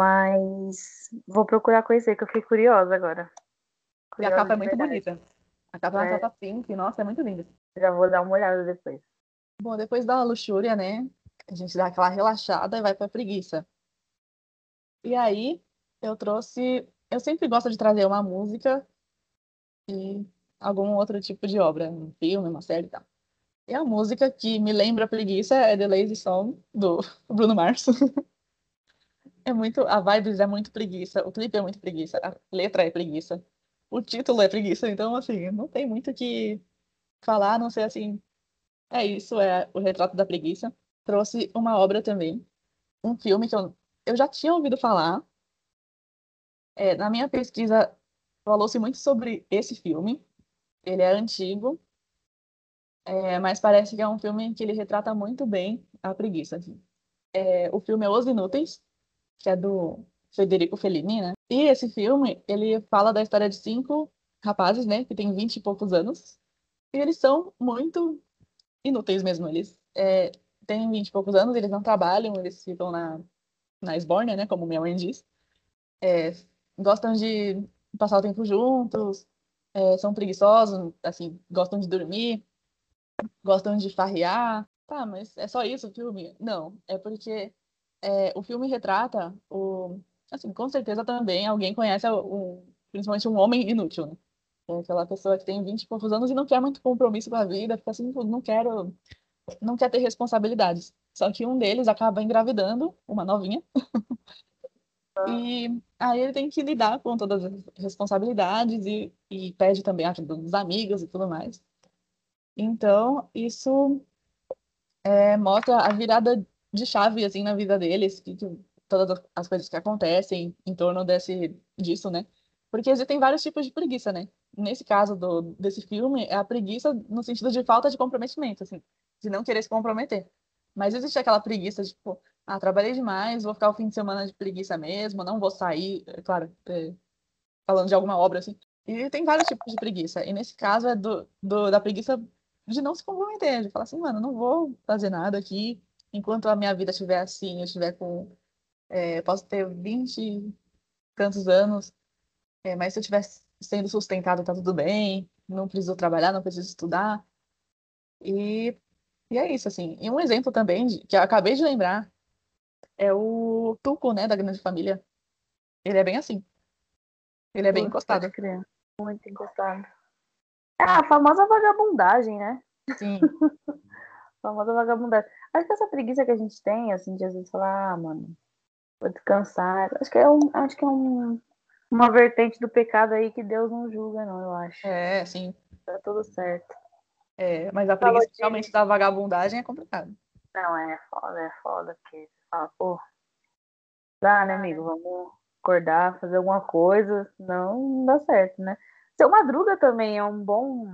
Mas vou procurar conhecer, que eu fiquei curiosa agora. Curiosa e a capa é muito bonita. A capa é uma capa pink, nossa, é muito linda. Já vou dar uma olhada depois. Bom, depois da luxúria, né? A gente dá aquela relaxada e vai pra preguiça. E aí, eu trouxe. Eu sempre gosto de trazer uma música e algum outro tipo de obra, um filme, uma série e tal. E a música que me lembra a preguiça é The Lazy Song, do Bruno Mars. É muito, a vibes é muito preguiça, o clipe é muito preguiça, a letra é preguiça, o título é preguiça, então, assim, não tem muito o que falar, a não ser assim, é isso, é o retrato da preguiça. Trouxe uma obra também, um filme que eu, eu já tinha ouvido falar. É, na minha pesquisa, falou-se muito sobre esse filme, ele é antigo, é, mas parece que é um filme que ele retrata muito bem a preguiça. Assim. É, o filme é Os Inúteis, que é do Federico Fellini, né? E esse filme, ele fala da história de cinco rapazes, né, que têm vinte e poucos anos, e eles são muito inúteis mesmo. Eles é, têm vinte e poucos anos, eles não trabalham, eles ficam na, na esbórnia, né, como minha mãe diz. É, gostam de passar o tempo juntos, é, são preguiçosos, assim, gostam de dormir, gostam de farrear. Tá, mas é só isso o filme? Não, é porque é, o filme retrata o. Assim, com certeza também alguém conhece o, principalmente um homem inútil, né? É aquela pessoa que tem 20 e poucos anos e não quer muito compromisso com a vida, fica assim, não quero, não quer ter responsabilidades. Só que um deles acaba engravidando uma novinha. E aí ele tem que lidar com todas as responsabilidades e, e pede também a ajuda dos amigos e tudo mais. Então, isso é, mostra a virada de chave assim na vida deles, que, que, todas as coisas que acontecem em torno desse disso, né? Porque existem vários tipos de preguiça, né? Nesse caso do, desse filme, é a preguiça no sentido de falta de comprometimento, assim, de não querer se comprometer. Mas existe aquela preguiça, tipo, ah, trabalhei demais, vou ficar o fim de semana de preguiça mesmo, não vou sair, é claro, é, falando de alguma obra, assim. E tem vários tipos de preguiça. E nesse caso é do, do, da preguiça de não se comprometer, de falar assim, mano, não vou fazer nada aqui enquanto a minha vida estiver assim, eu estiver com. É, posso ter 20 e tantos anos, é, mas se eu estiver sendo sustentado, tá tudo bem, não preciso trabalhar, não preciso estudar. E, e é isso, assim. E um exemplo também, de, que eu acabei de lembrar, é o Tuco, né, da Grande Família. Ele é bem assim. Ele é bem encostado. Muito encostado. É a famosa vagabundagem, né? Sim. famosa vagabundagem. Acho que essa preguiça que a gente tem, assim, de às vezes falar, ah, mano, vou descansar. Acho que é um, acho que é um, uma vertente do pecado aí que Deus não julga, não, eu acho. É, sim. Tá tudo certo. É, mas a preguiça de... realmente da vagabundagem é complicado. Não, é foda, é foda, porque fala, pô, dá, né, amigo? Vamos acordar, fazer alguma coisa, senão não dá certo, né? Seu Madruga também é um bom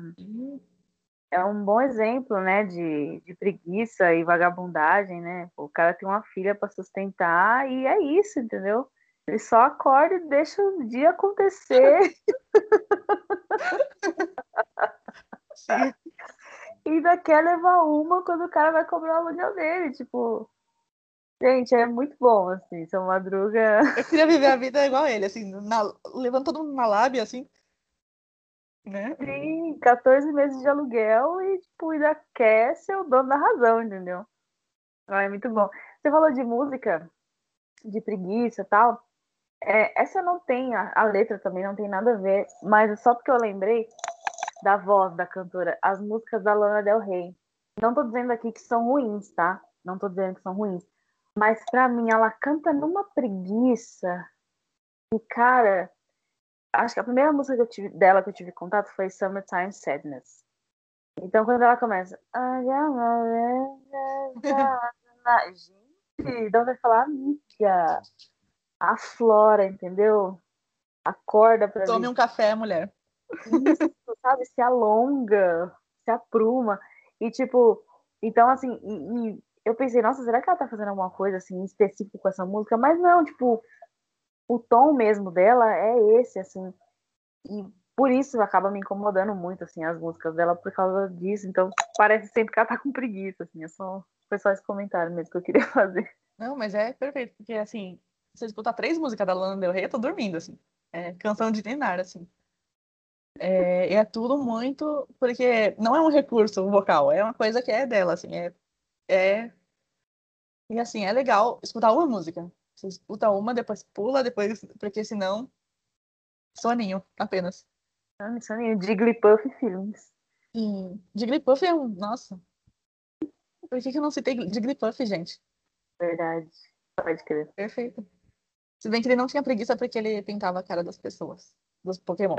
é um bom exemplo, né, de, de preguiça e vagabundagem, né? O cara tem uma filha para sustentar e é isso, entendeu? Ele só acorda e deixa o dia acontecer. E ainda quer levar uma quando o cara vai cobrar o aluguel dele, tipo, Gente, é muito bom, assim, São Madruga. Eu queria viver a vida igual ele, assim, na, levando todo mundo na lábia, assim. Né? Sim, 14 meses de aluguel e, tipo, ainda quer ser o dono da razão, entendeu? Ah, é muito bom. Você falou de música, de preguiça e tal. É, essa não tem, a, a, letra também não tem nada a ver, mas é só porque eu lembrei da voz da cantora, as músicas da Lana Del Rey. Não tô dizendo aqui que são ruins, tá? Não tô dizendo que são ruins. Mas para mim, ela canta numa preguiça. E, cara, acho que a primeira música que eu tive, dela que eu tive contato foi Summertime Sadness. Então, quando ela começa. Gente, não vai falar amiga. A Flora, entendeu? Acorda pra Tome um café, mulher. Isso, sabe? Se alonga, se apruma. E, tipo, então, assim, e, e eu pensei, nossa, será que ela tá fazendo alguma coisa assim específica com essa música? Mas não, tipo, o tom mesmo dela é esse, assim. E por isso acaba me incomodando muito, assim, as músicas dela por causa disso. Então, parece sempre que ela tá com preguiça, assim. É só, foi só esse comentário mesmo que eu queria fazer. Não, mas é perfeito, porque, assim, se você escutar três músicas da Lana Del Rey, eu tô dormindo, assim. É canção de Neymar, assim. É, é tudo muito. Porque não é um recurso vocal, é uma coisa que é dela, assim. É, é e assim, é legal escutar uma música. Você escuta uma, depois pula, depois. Porque senão. Soninho, apenas. Ah, soninho. Jigglypuff Filmes. Sim. Jigglypuff é um. Nossa. Por que, que eu não citei Jigglypuff, gente? Verdade. Pode crer. Perfeito. Se bem que ele não tinha preguiça porque ele pintava a cara das pessoas. Dos Pokémon.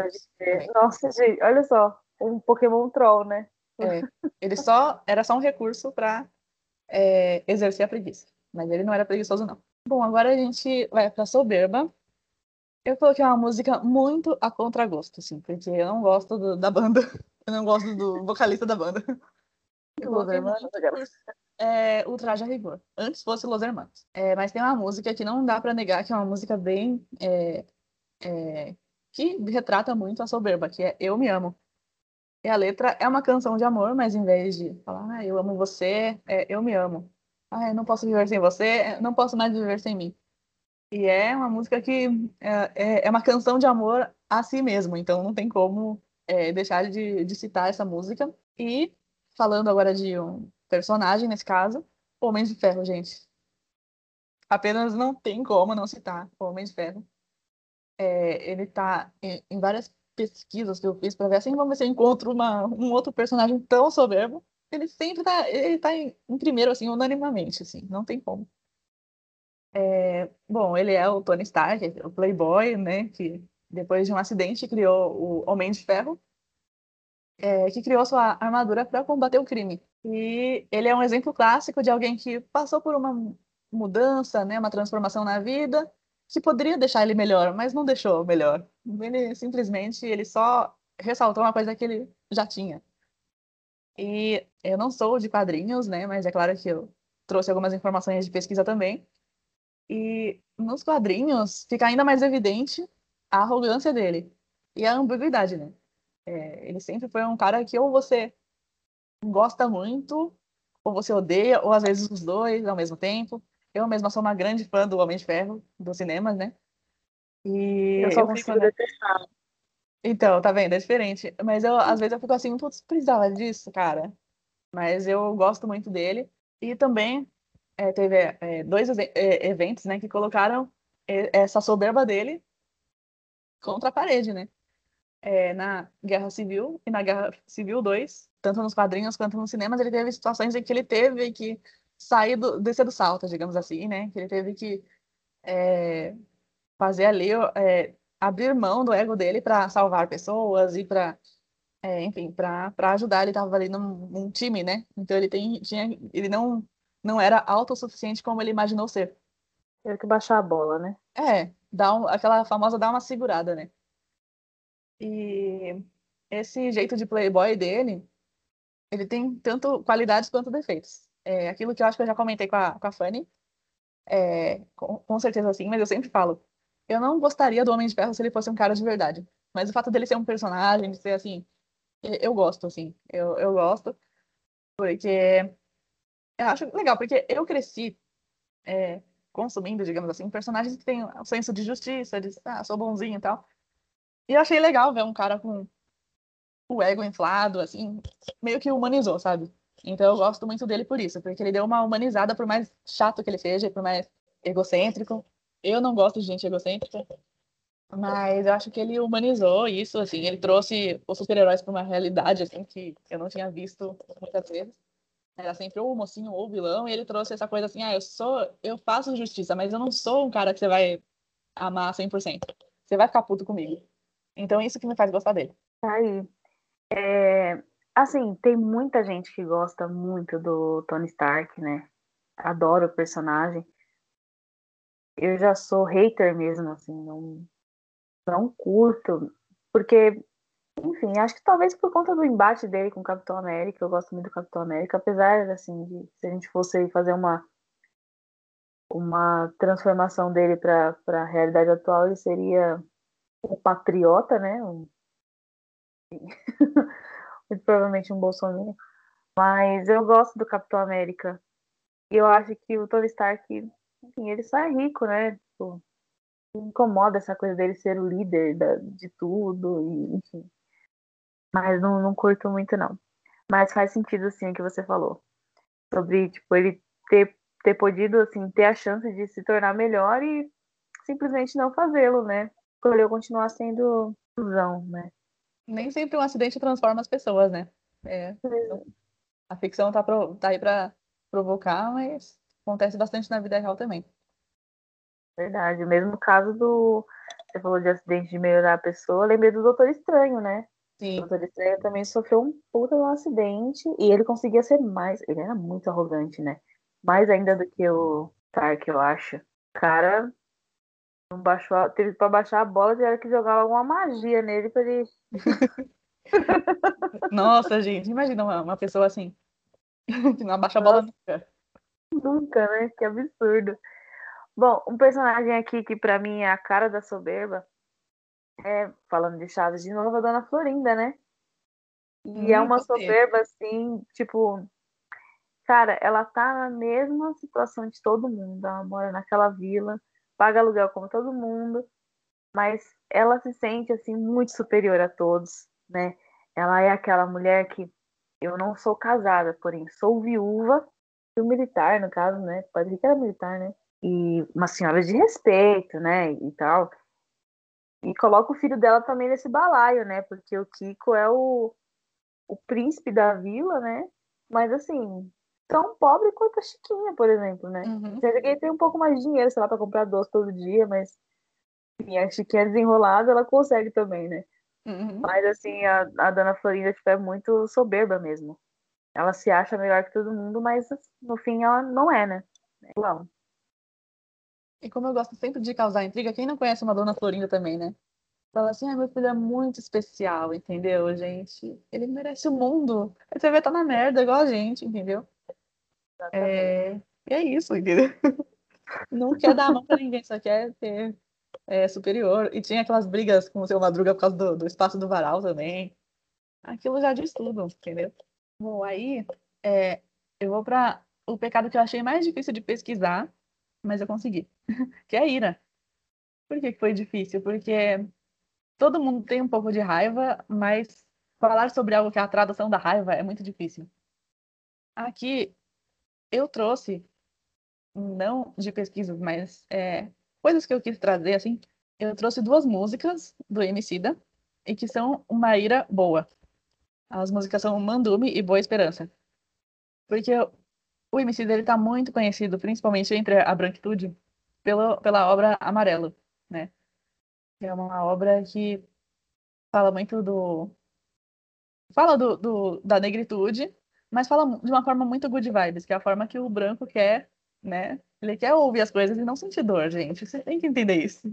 Nossa, gente, olha só. Um Pokémon Troll, né? É. Ele só. Era só um recurso pra é, exercer a preguiça. Mas ele não era preguiçoso, não. Bom, agora a gente vai pra Soberba. Eu coloquei uma música muito a contragosto, assim, porque eu não gosto do, da banda. Eu não gosto do vocalista da banda. Los Hermanos. É, Ultraje a Rigor. Antes fosse Los Hermanos. É, mas tem uma música que não dá para negar que é uma música bem. É, é, que retrata muito a soberba, que é Eu Me Amo. E a letra é uma canção de amor, mas em vez de falar, ah, eu amo você, é, eu me amo. Ah, eu não posso viver sem você, não posso mais viver sem mim. E é uma música que é, é, é uma canção de amor a si mesmo, então não tem como é, deixar de, de citar essa música. E falando agora de um personagem, nesse caso, Homem de Ferro, gente. Apenas não tem como não citar o Homem de Ferro. É, ele tá em, em várias pesquisas que eu fiz para ver assim, vamos ver se eu encontro uma, um outro personagem tão soberbo. Ele sempre tá, ele tá em, em primeiro, assim, unanimamente, assim, não tem como. É, bom, ele é o Tony Stark, o playboy, né, que depois de um acidente criou o Homem de Ferro. é, que criou sua armadura para combater o crime. E ele é um exemplo clássico de alguém que passou por uma mudança, né, uma transformação na vida, que poderia deixar ele melhor, mas não deixou melhor. Ele simplesmente ele só ressaltou uma coisa que ele já tinha. E eu não sou de quadrinhos, né, mas é claro que eu trouxe algumas informações de pesquisa também. E nos quadrinhos fica ainda mais evidente a arrogância dele e a ambiguidade, né? É, ele sempre foi um cara que ou você gosta muito, ou você odeia, ou às vezes os dois ao mesmo tempo. Eu mesma sou uma grande fã do Homem de Ferro, dos cinemas, né? E eu só eu consigo fico... detestar. Então, tá vendo? É diferente. Mas eu, às vezes eu fico assim, putz, precisava disso, cara. Mas eu gosto muito dele. E também é, teve é, dois é, eventos, né, que colocaram essa soberba dele contra a parede, né? É, na Guerra Civil e na Guerra Civil 2, tanto nos quadrinhos quanto nos cinemas, ele teve situações em que ele teve que sair do, descer do salto, digamos assim, né? Que ele teve que é, fazer ali, é, abrir mão do ego dele para salvar pessoas e para, é, enfim, para ajudar. Ele estava ali num, num, time, né? Então ele tem, tinha, ele não não era autossuficiente como ele imaginou ser. Teve que baixar a bola, né? É, dá um, aquela famosa dar uma segurada, né? E esse jeito de playboy dele, ele tem tanto qualidades quanto defeitos. É aquilo que eu acho que eu já comentei com a, com a Fanny, é, com, com certeza sim, mas eu sempre falo, eu não gostaria do Homem de Ferro se ele fosse um cara de verdade. Mas o fato dele ser um personagem, de ser assim, eu gosto, assim, eu, eu gosto, porque eu acho legal, porque eu cresci é, consumindo, digamos assim, personagens que têm um senso de justiça, de, ah, sou bonzinho e tal. E eu achei legal ver um cara com o ego inflado, assim, meio que humanizou, sabe? Então eu gosto muito dele por isso, porque ele deu uma humanizada, por mais chato que ele seja, por mais egocêntrico. Eu não gosto de gente egocêntrica, mas eu acho que ele humanizou isso, assim, ele trouxe os super-heróis para uma realidade, assim, que eu não tinha visto muitas vezes. Era sempre ou o mocinho ou o vilão, e ele trouxe essa coisa assim, ah, eu sou, eu faço justiça, mas eu não sou um cara que você vai amar 100%. Você vai ficar puto comigo. Então, isso que me faz gostar dele. Tá aí. É, assim, tem muita gente que gosta muito do Tony Stark, né? Adoro o personagem. Eu já sou hater mesmo, assim, não, não curto, porque enfim, acho que talvez por conta do embate dele com o Capitão América, eu gosto muito do Capitão América, apesar, assim, de se a gente fosse fazer uma uma transformação dele para a realidade atual, ele seria um patriota, né? Um... muito provavelmente um bolsominion. Mas eu gosto do Capitão América. E eu acho que o Tony Stark, enfim, ele é rico, né? Tipo, incomoda essa coisa dele ser o líder da, de tudo, e, enfim. Mas não, não curto muito, não. Mas faz sentido, assim, o que você falou. Sobre, tipo, ele ter, ter podido, assim, ter a chance de se tornar melhor e simplesmente não fazê-lo, né? Escolheu continuar sendo fusão, né? Nem sempre um acidente transforma as pessoas, né? É. A ficção tá, pro, tá aí pra provocar, mas acontece bastante na vida real também. Verdade. O mesmo caso do. Você falou de acidente de melhorar a pessoa, lembrei do Doutor Estranho, né? Sim. O Doutor Estranho também sofreu um puta um acidente e ele conseguia ser mais. Ele era muito arrogante, né? Mais ainda do que o Stark, eu acho. O cara não baixou, teve pra baixar a bola, tiveram que jogar alguma magia nele pra ele. Nossa, gente, imagina uma, uma pessoa assim. Que não abaixa a bola nunca. Nunca, né? Que absurdo. Bom, um personagem aqui que para mim é a cara da soberba é, falando de Chaves de novo, a Dona Florinda, né? E hum, é uma soberba, assim, tipo. Cara, ela tá na mesma situação de todo mundo. Ela mora naquela vila, paga aluguel como todo mundo, mas ela se sente, assim, muito superior a todos, né? Ela é aquela mulher que eu não sou casada, porém sou viúva do militar, no caso, né? Pode ser que era militar, né? E uma senhora de respeito, né? E tal. E coloca o filho dela também nesse balaio, né? Porque o Kiko é o, o príncipe da vila, né? Mas assim, tão pobre quanto a Chiquinha, por exemplo, né? Uhum. Seja que ele tem um pouco mais de dinheiro, sei lá, pra comprar doce todo dia, mas enfim, a Chiquinha desenrolada, ela consegue também, né? Uhum. Mas assim, a, a dona Florinda tipo, é muito soberba mesmo. Ela se acha melhor que todo mundo, mas no fim ela não é, né? É igual. E como eu gosto sempre de causar intriga, quem não conhece uma dona Florinda também, né? Fala assim, ah, meu filho é muito especial, entendeu, gente? Ele merece o mundo. Aí você vai estar na merda, igual a gente, entendeu? É... E é isso, entendeu? Não quer dar a mão pra ninguém, só quer ter é, superior. E tinha aquelas brigas com o seu Madruga por causa do, do espaço do varal também. Aquilo já diz tudo, entendeu? Bom, aí é, eu vou para o pecado que eu achei mais difícil de pesquisar, mas eu consegui, que é a ira. Por que foi difícil? Porque todo mundo tem um pouco de raiva, mas falar sobre algo que é a tradução da raiva é muito difícil. Aqui eu trouxe, não de pesquisas, mas é, coisas que eu quis trazer, assim. Eu trouxe duas músicas do Emicida e que são uma ira boa. As músicas são Mandume e Boa Esperança. Porque o MC dele tá muito conhecido, principalmente entre a branquitude, pela, pela obra Amarelo, né? É uma obra que fala muito do... Fala do, do, da negritude, mas fala de uma forma muito good vibes, que é a forma que o branco quer, né? Ele quer ouvir as coisas e não sentir dor, gente. Você tem que entender isso.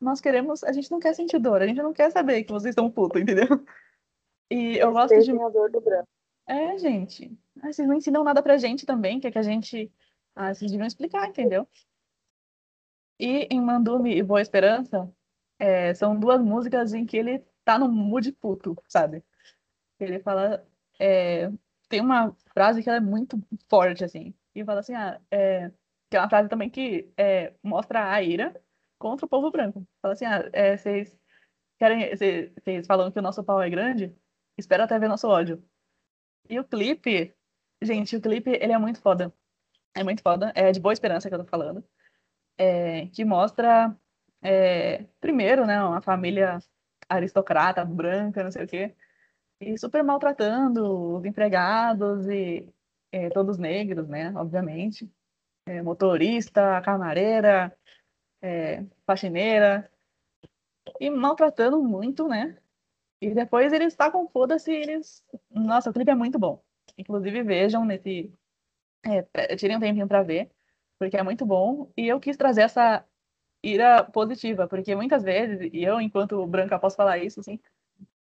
Nós queremos... A gente não quer sentir dor, a gente não quer saber que vocês estão putos, entendeu? E eu gosto de. dor do branco. É, gente. Vocês não ensinam nada pra gente também, que é que a gente. Ah, vocês deviam explicar, entendeu? E em Mandume e Boa Esperança, é, são duas músicas em que ele tá no mood puto, sabe? Ele fala. É, tem uma frase que é muito forte, assim. E fala assim, ah, é, que é uma frase também que é, mostra a ira contra o povo branco. Fala assim, ah, é, vocês querem. Vocês falam que o nosso pau é grande? Espero até ver nosso ódio. E o clipe, gente, o clipe, ele é muito foda. É muito foda. É de Boa Esperança que eu tô falando. É, que mostra, é, primeiro, né, uma família aristocrata, branca, não sei o quê. E super maltratando os empregados e é, todos negros, né, obviamente. É, motorista, camareira, é, faxineira. E maltratando muito, né, e depois eles tacam foda-se eles. Nossa, o clipe é muito bom. Inclusive, vejam nesse. É, tirem um tempinho pra ver, porque é muito bom. E eu quis trazer essa ira positiva, porque muitas vezes, e eu, enquanto branca, posso falar isso, assim.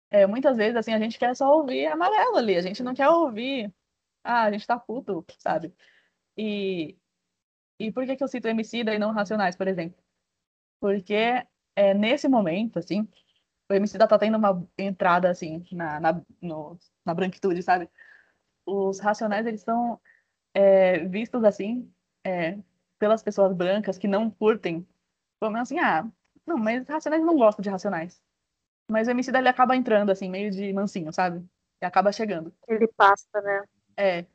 É, muitas vezes, assim, a gente quer só ouvir amarelo ali, a gente não quer ouvir. Ah, a gente tá puto, sabe? E, e por que, que eu cito MC e não Racionais, por exemplo? Porque é, nesse momento, assim, o Emicida tá tendo uma entrada, assim, na, na, no, na branquitude, sabe? Os racionais, eles são é, vistos, assim, é, pelas pessoas brancas que não curtem, como assim, ah, não, mas racionais não gostam de racionais. Mas o Emicida, ele acaba entrando, assim, meio de mansinho, sabe? E acaba chegando. Ele passa, né? É.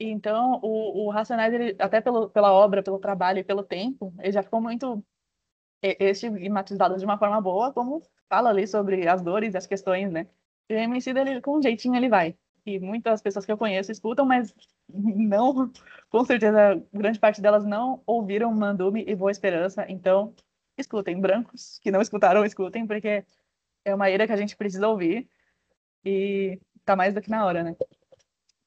Então, o, o Racionais, ele, até pelo, pela obra, pelo trabalho e pelo tempo, ele já ficou muito estigmatizado de uma forma boa, como fala ali sobre as dores e as questões, né? E o MC dele, com um jeitinho, ele vai. E muitas pessoas que eu conheço escutam, mas não, com certeza, grande parte delas não ouviram Mandume e Boa Esperança. Então, escutem. Brancos que não escutaram, escutem, porque é uma ira que a gente precisa ouvir. E tá mais do que na hora, né?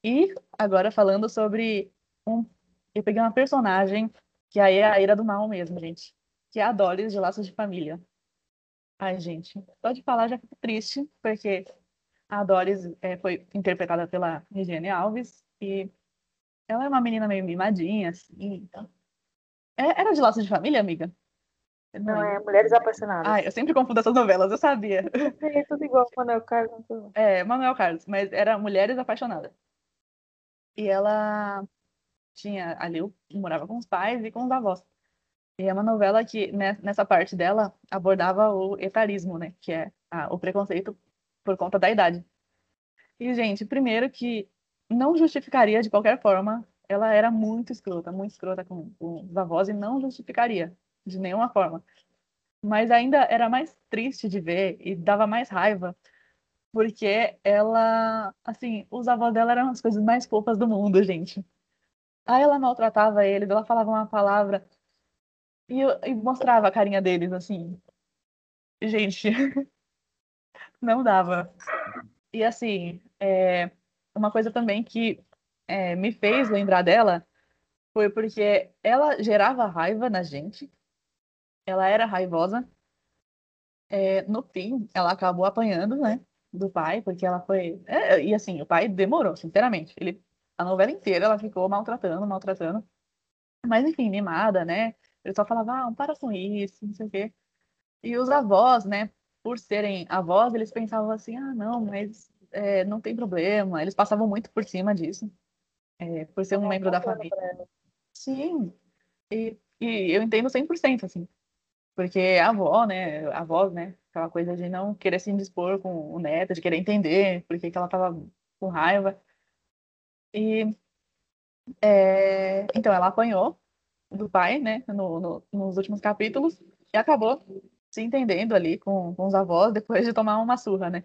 E agora falando sobre um. Eu peguei uma personagem que aí é a ira do mal mesmo, gente. Que é a Doris de Laços de Família. Ai, gente, só de falar já fico triste, porque a Doris é, foi interpretada pela Regiane Alves e ela é uma menina meio mimadinha, assim. Então... É, era de laço de família, amiga? Não, não é Mulheres Apaixonadas. Ai, eu sempre confundo essas novelas, eu sabia. É tudo igual Manuel Carlos. É, Manuel Carlos, mas era Mulheres Apaixonadas. E ela tinha ali, morava com os pais e com os avós. E é uma novela que, né, nessa parte dela, abordava o etarismo, né? Que é a, o preconceito por conta da idade. E, gente, primeiro que não justificaria de qualquer forma, ela era muito escrota, muito escrota com, com os avós e não justificaria de nenhuma forma. Mas ainda era mais triste de ver e dava mais raiva, porque ela, assim, os avós dela eram as coisas mais fofas do mundo, gente. Aí ela maltratava eles, ela falava uma palavra e, eu, e mostrava a carinha deles, assim. Gente, Não dava. E assim, é, uma coisa também que é, me fez lembrar dela foi porque ela gerava raiva na gente, ela era raivosa. É, no fim, ela acabou apanhando, né, do pai, porque ela foi. É, e assim, o pai demorou, sinceramente. Ele, a novela inteira ela ficou maltratando, maltratando. Mas enfim, mimada, né? Ele só falava, ah, para com isso, não sei o quê. E os avós, né, por serem avós, eles pensavam assim, ah, não, mas é, não tem problema. Eles passavam muito por cima disso, é, por ser um membro da família. Sim, e, e eu entendo 100%, assim, porque a avó, né, a avó, né, aquela coisa de não querer se indispor com o neto, de querer entender por que, que ela tava com raiva. E, é, então, ela apanhou do pai, né, no, no, nos últimos capítulos, e acabou se entendendo ali com, com os avós depois de tomar uma surra, né.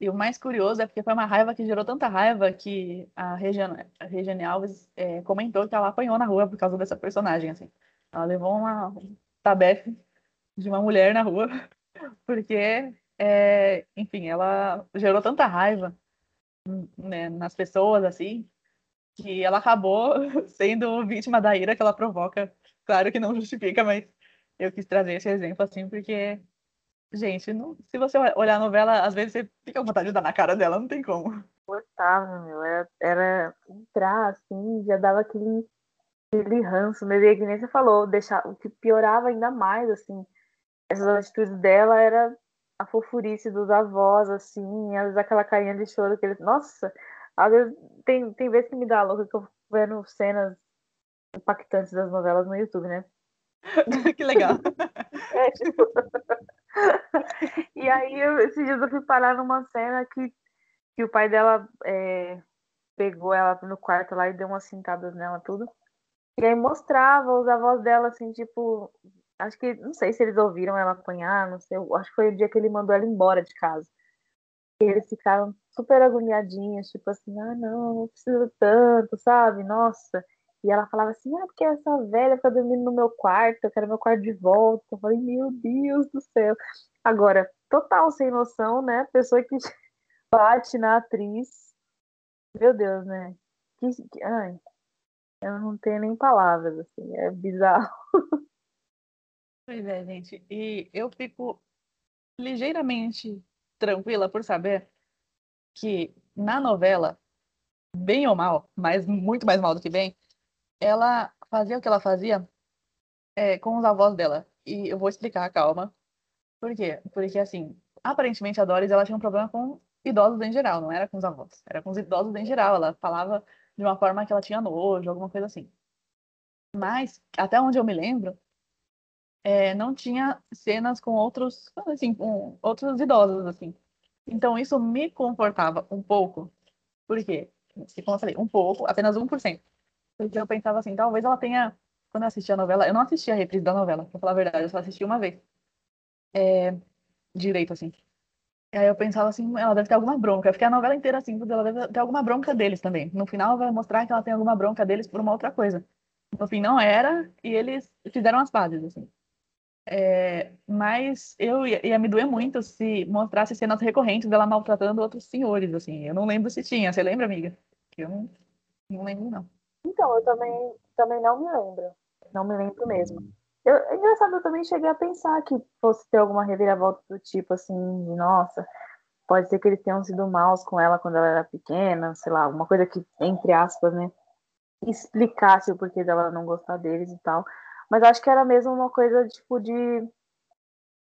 E o mais curioso é porque foi uma raiva que gerou tanta raiva que a Regiane, a Regiane Alves é, comentou que ela apanhou na rua por causa dessa personagem, assim. Ela levou uma um tabefe de uma mulher na rua, porque, é, enfim, ela gerou tanta raiva né, nas pessoas, assim, que ela acabou sendo vítima da ira que ela provoca. Claro que não justifica, mas eu quis trazer esse exemplo, assim, porque Gente, não, se você olhar a novela, às vezes você fica com vontade de dar na cara dela, não tem como. Gostava, meu. Era, era entrar assim, já dava aquele, aquele ranço, mas que nem você falou, deixar, o que piorava ainda mais, assim, essas atitudes dela era a fofurice dos avós, assim, às vezes aquela carinha de choro que eles. Nossa, às vezes tem, tem vezes que me dá louca que eu vendo cenas impactantes das novelas no YouTube, né? que legal. É, tipo. e aí, eu, esses dias eu fui parar numa cena que, que o pai dela é, pegou ela no quarto lá e deu umas cintadas nela, tudo. E aí mostrava os avós dela, assim, tipo. Acho que. Não sei se eles ouviram ela apanhar, não sei. Acho que foi o dia que ele mandou ela embora de casa. E eles ficaram super agoniadinhos, tipo assim, ah, não, não preciso tanto, sabe? Nossa. E ela falava assim, ah, porque essa velha fica dormindo no meu quarto, eu quero meu quarto de volta. Eu falei, meu Deus do céu. Agora, total sem noção, né? Pessoa que bate na atriz. Meu Deus, né? Que, que, ai, eu não tenho nem palavras, assim, é bizarro. Pois é, gente. E eu fico ligeiramente tranquila por saber que na novela, bem ou mal, mas muito mais mal do que bem, ela fazia o que ela fazia é, com os avós dela. E eu vou explicar, calma. Por quê? Porque, assim, aparentemente a Doris ela tinha um problema com idosos em geral, não era com os avós, era com os idosos em geral. Ela falava de uma forma que ela tinha nojo, alguma coisa assim. Mas, até onde eu me lembro, é, não tinha cenas com outros, assim, com outros idosos, assim. Então, isso me confortava um pouco. Por quê? Como eu falei, um pouco, apenas 1%. Porque eu pensava assim, talvez ela tenha. Quando eu assisti a novela, eu não assisti a reprise da novela, pra falar a verdade, eu só assisti uma vez. É, direito, assim. E aí eu pensava assim, ela deve ter alguma bronca. Eu fiquei a novela inteira assim, ela deve ter alguma bronca deles também. No final vai mostrar que ela tem alguma bronca deles por uma outra coisa. No fim não era, e eles fizeram as pazes, assim. É, mas eu ia, me doer muito se mostrasse cenas recorrentes dela maltratando outros senhores, assim. Eu não lembro se tinha. Você lembra, amiga? Eu não, não lembro, não. Então, eu também, também não me lembro. Não me lembro mesmo. Eu, é engraçado, eu também cheguei a pensar que fosse ter alguma reviravolta do tipo assim, de nossa, pode ser que eles tenham sido maus com ela quando ela era pequena, sei lá, alguma coisa que, entre aspas, né, explicasse o porquê dela não gostar deles e tal. Mas acho que era mesmo uma coisa, tipo, de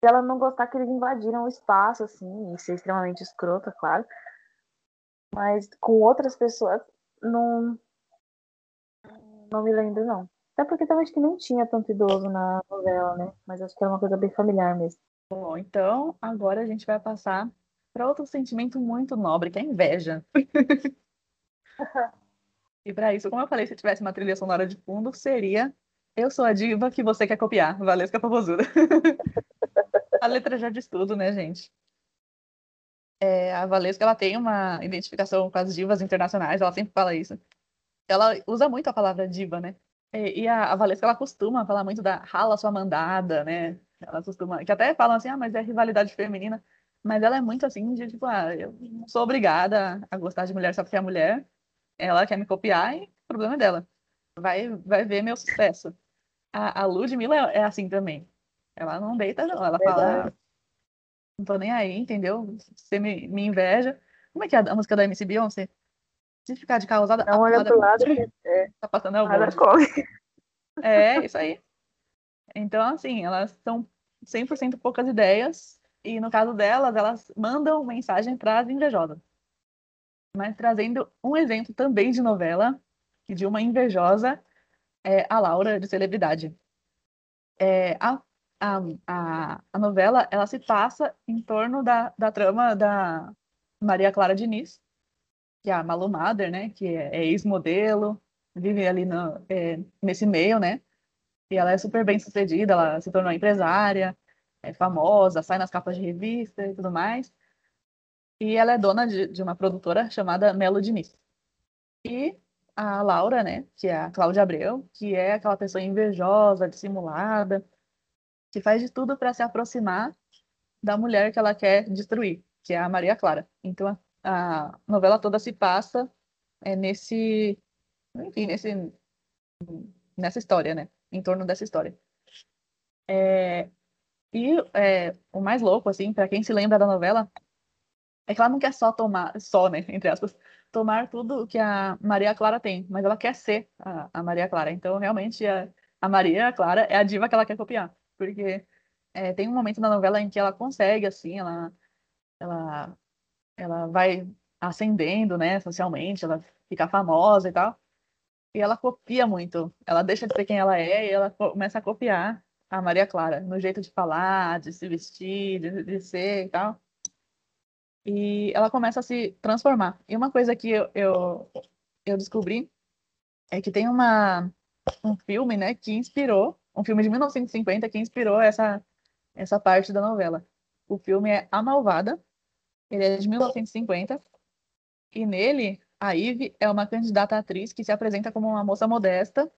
ela não gostar que eles invadiram o espaço, assim, e ser extremamente escrota, claro. Mas com outras pessoas, não, não me lembro, não. Até porque talvez que não tinha tanto idoso na novela, né? Mas acho que era uma coisa bem familiar mesmo. Bom, então agora a gente vai passar para outro sentimento muito nobre, que é a inveja. e para isso, como eu falei, se tivesse uma trilha sonora de fundo, seria Eu sou a diva que você quer copiar, Valesca Pavosuda. a letra já diz tudo, né, gente? É, a Valesca ela tem uma identificação com as divas internacionais, ela sempre fala isso ela usa muito a palavra diva, né? E, e a, a, Valesca, ela costuma falar muito da rala sua mandada, né? Ela costuma, que até falam assim, ah, mas é rivalidade feminina. Mas ela é muito assim, de tipo, ah, eu não sou obrigada a gostar de mulher só porque é mulher. Ela quer me copiar e o problema é dela. Vai, vai ver meu sucesso. A, a Ludmilla é, é assim também. Ela não deita, não. Ela fala, ah, não tô nem aí, entendeu? Você me, me inveja. Como é que é a música da MC Beyoncé? Se ficar de carro usada, Não olha pro lado, é, tá passando é nada bonde. corre. É, isso aí. Então, assim, elas são 100% poucas ideias, e no caso delas, elas mandam mensagem para as invejosas. Mas trazendo um exemplo também de novela, de uma invejosa, é a Laura de Celebridade. É, a, a, a, a novela, ela se passa em torno da, da trama da Maria Clara Diniz, que é a Malu Mader, né, que é, é ex-modelo, vive ali no, é, nesse meio, né, e ela é super bem sucedida, ela se tornou empresária, é famosa, sai nas capas de revista e tudo mais. E ela é dona de, de uma produtora chamada Melo Diniz. E a Laura, né, que é a Cláudia Abreu, que é aquela pessoa invejosa, dissimulada, que faz de tudo para se aproximar da mulher que ela quer destruir, que é a Maria Clara. Então a, novela toda se passa é, nesse, enfim, nesse, nessa história, né, em torno dessa história. É, e é, o mais louco, assim, para quem se lembra da novela, é que ela não quer só tomar, só, né, entre aspas, tomar tudo que a Maria Clara tem, mas ela quer ser a, a Maria Clara. Então, realmente, a, a, Maria Clara é a diva que ela quer copiar, porque é, tem um momento na novela em que ela consegue, assim, ela, ela, ela vai ascendendo, né, socialmente, ela fica famosa e tal, e ela copia muito. Ela deixa de ser quem ela é e ela começa a copiar a Maria Clara, no jeito de falar, de se vestir, de, de ser e tal. E ela começa a se transformar. E uma coisa que eu, eu, eu descobri é que tem uma, um filme, né, que inspirou, um filme de 1950 que inspirou essa, essa parte da novela. O filme é A Malvada, ele é de 1950, e nele a Ivy é uma candidata atriz que se apresenta como uma moça modesta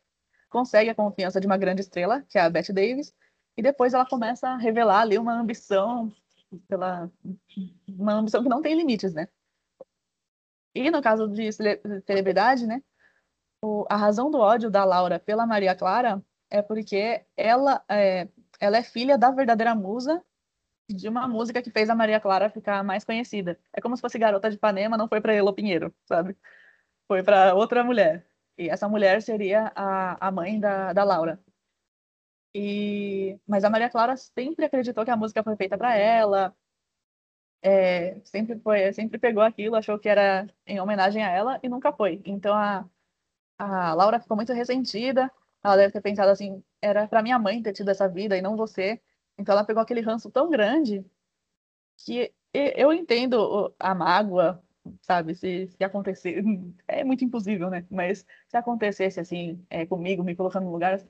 consegue a confiança de uma grande estrela, que é a Bette Davis, e depois ela começa a revelar ali uma ambição pela uma ambição que não tem limites, né? E no caso de celebridade, né? O, a razão do ódio da Laura pela Maria Clara é porque ela é, ela é filha da verdadeira musa de uma música que fez a Maria Clara ficar mais conhecida. É como se fosse Garota de Ipanema, não foi para Elo Pinheiro, sabe? Foi para outra mulher. E essa mulher seria a, a mãe da, da Laura. E, mas a Maria Clara sempre acreditou que a música foi feita para ela. É, sempre foi, sempre pegou aquilo, achou que era em homenagem a ela e nunca foi. Então a, a Laura ficou muito ressentida. Ela deve ter pensado assim, era para minha mãe ter tido essa vida e não você. Então ela pegou aquele ranço tão grande que eu entendo a mágoa, sabe? Se, se acontecer, é muito impossível, né? Mas se acontecesse assim, é, comigo, me colocando no lugar,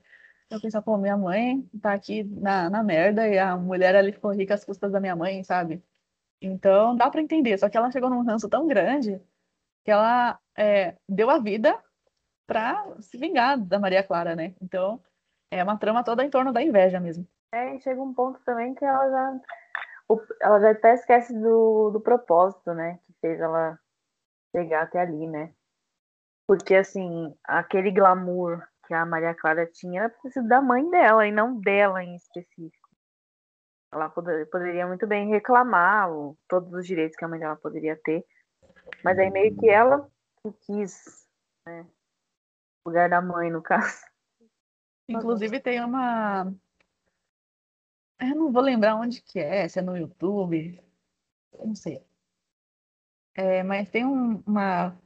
eu pensava, pô, minha mãe tá aqui na, na merda e a mulher ali ficou rica às custas da minha mãe, sabe? Então dá para entender, só que ela chegou num ranço tão grande que ela é, deu a vida para se vingar da Maria Clara, né? Então é uma trama toda em torno da inveja mesmo. É, e chega um ponto também que ela já ela já até esquece do, do propósito, né? Que fez ela chegar até ali, né? Porque, assim, aquele glamour que a Maria Clara tinha era preciso da mãe dela e não dela em específico. Ela poder, poderia muito bem reclamar o, todos os direitos que a mãe dela poderia ter, mas aí meio que ela quis, né? O lugar da mãe, no caso. Inclusive tem uma eu não vou lembrar onde que é, se é no YouTube, não sei. É, mas tem um, uma,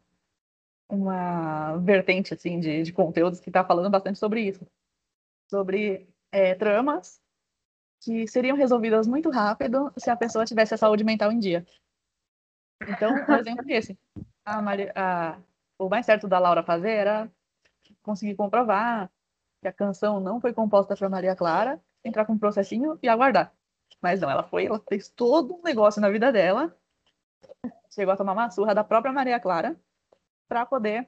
uma vertente assim de, de conteúdos que está falando bastante sobre isso. Sobre é, tramas que seriam resolvidas muito rápido se a pessoa tivesse a saúde mental em dia. Então, um exemplo esse. A Maria, a, o mais certo da Laura fazer era conseguir comprovar que a canção não foi composta para Maria Clara entrar com um processinho e aguardar. Mas não, ela foi, ela fez todo um negócio na vida dela, chegou a tomar uma surra da própria Maria Clara para poder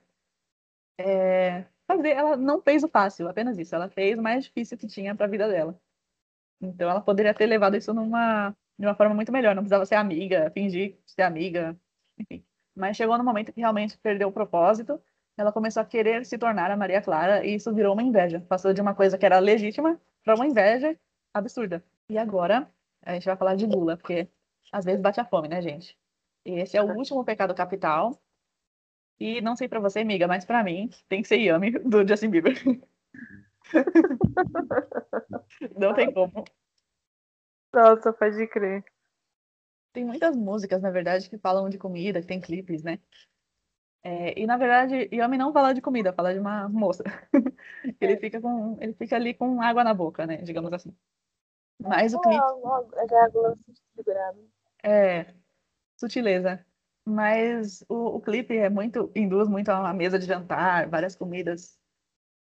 é, fazer. Ela não fez o fácil, apenas isso. Ela fez o mais difícil que tinha para a vida dela. Então ela poderia ter levado isso numa, de uma forma muito melhor. Não precisava ser amiga, fingir ser amiga, enfim. Mas chegou no momento que realmente perdeu o propósito. Ela começou a querer se tornar a Maria Clara e isso virou uma inveja. Passou de uma coisa que era legítima para uma inveja absurda. E agora a gente vai falar de Lula, porque às vezes bate a fome, né, gente? E esse é o último pecado capital. E não sei para você, amiga, mas para mim tem que ser Yami do Justin Bieber. não tem como. Nossa, pode crer. Tem muitas músicas, na verdade, que falam de comida, que tem clipes, né? É, e na verdade, Yami não fala de comida, fala de uma moça. ele fica com, ele fica ali com água na boca, né? Digamos assim. Mas o clipe. É, sutileza. Mas o, o clipe é muito, induz muito a uma mesa de jantar, várias comidas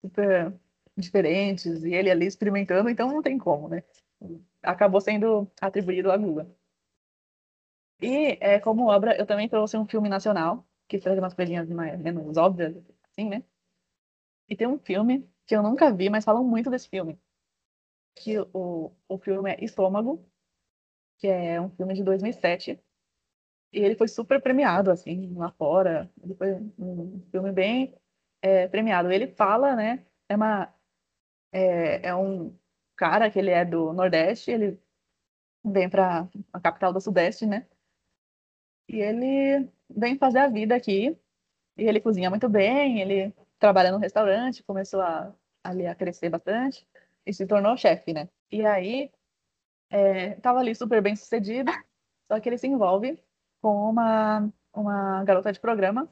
super diferentes, e ele ali experimentando, então não tem como, né? Acabou sendo atribuído a Lula. E é, como obra, eu também trouxe um filme nacional, que traz umas coisinhas mais, menos óbvias, assim, né? E tem um filme que eu nunca vi, mas falam muito desse filme. Que o, o filme é Estômago, que é um filme de 2007. E ele foi super premiado, assim, lá fora. Ele foi um filme bem é, premiado. Ele fala, né? É, uma, é, é um cara que ele é do Nordeste, ele vem para a capital do Sudeste, né? E ele vem fazer a vida aqui. E ele cozinha muito bem, ele trabalha no restaurante, começou a, ali a crescer bastante e se tornou chefe, né? E aí, é, tava ali super bem sucedido, só que ele se envolve com uma, uma garota de programa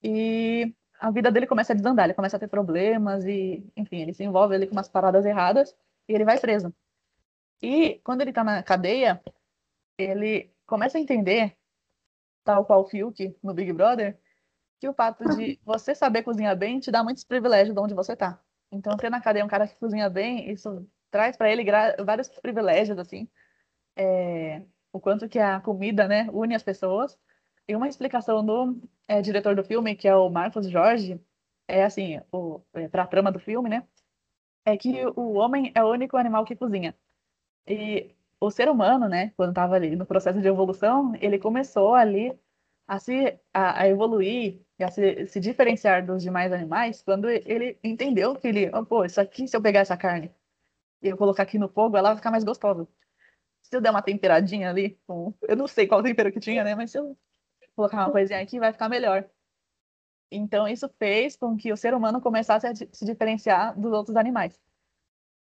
e a vida dele começa a desandar, ele começa a ter problemas e, enfim, ele se envolve ali com umas paradas erradas e ele vai preso. E quando ele tá na cadeia, ele começa a entender, tal qual o Fiuk no Big Brother, que o fato de você saber cozinhar bem te dá muitos privilégios de onde você tá. Então, ter na cadeia um cara que cozinha bem, isso traz para ele vários privilégios, assim. É, o quanto que a comida, né, une as pessoas. E uma explicação do é, diretor do filme, que é o Marcos Jorge, é assim, é, para a trama do filme, né, é que o homem é o único animal que cozinha. E o ser humano, né, quando estava ali no processo de evolução, ele começou ali a se a, a evoluir e a se, se, diferenciar dos demais animais quando ele entendeu que ele, oh, pô, isso aqui, se eu pegar essa carne e eu colocar aqui no fogo, ela vai ficar mais gostosa. Se eu der uma temperadinha ali, com, eu não sei qual tempero que tinha, né, mas se eu colocar uma coisinha aqui, vai ficar melhor. Então, isso fez com que o ser humano começasse a se diferenciar dos outros animais.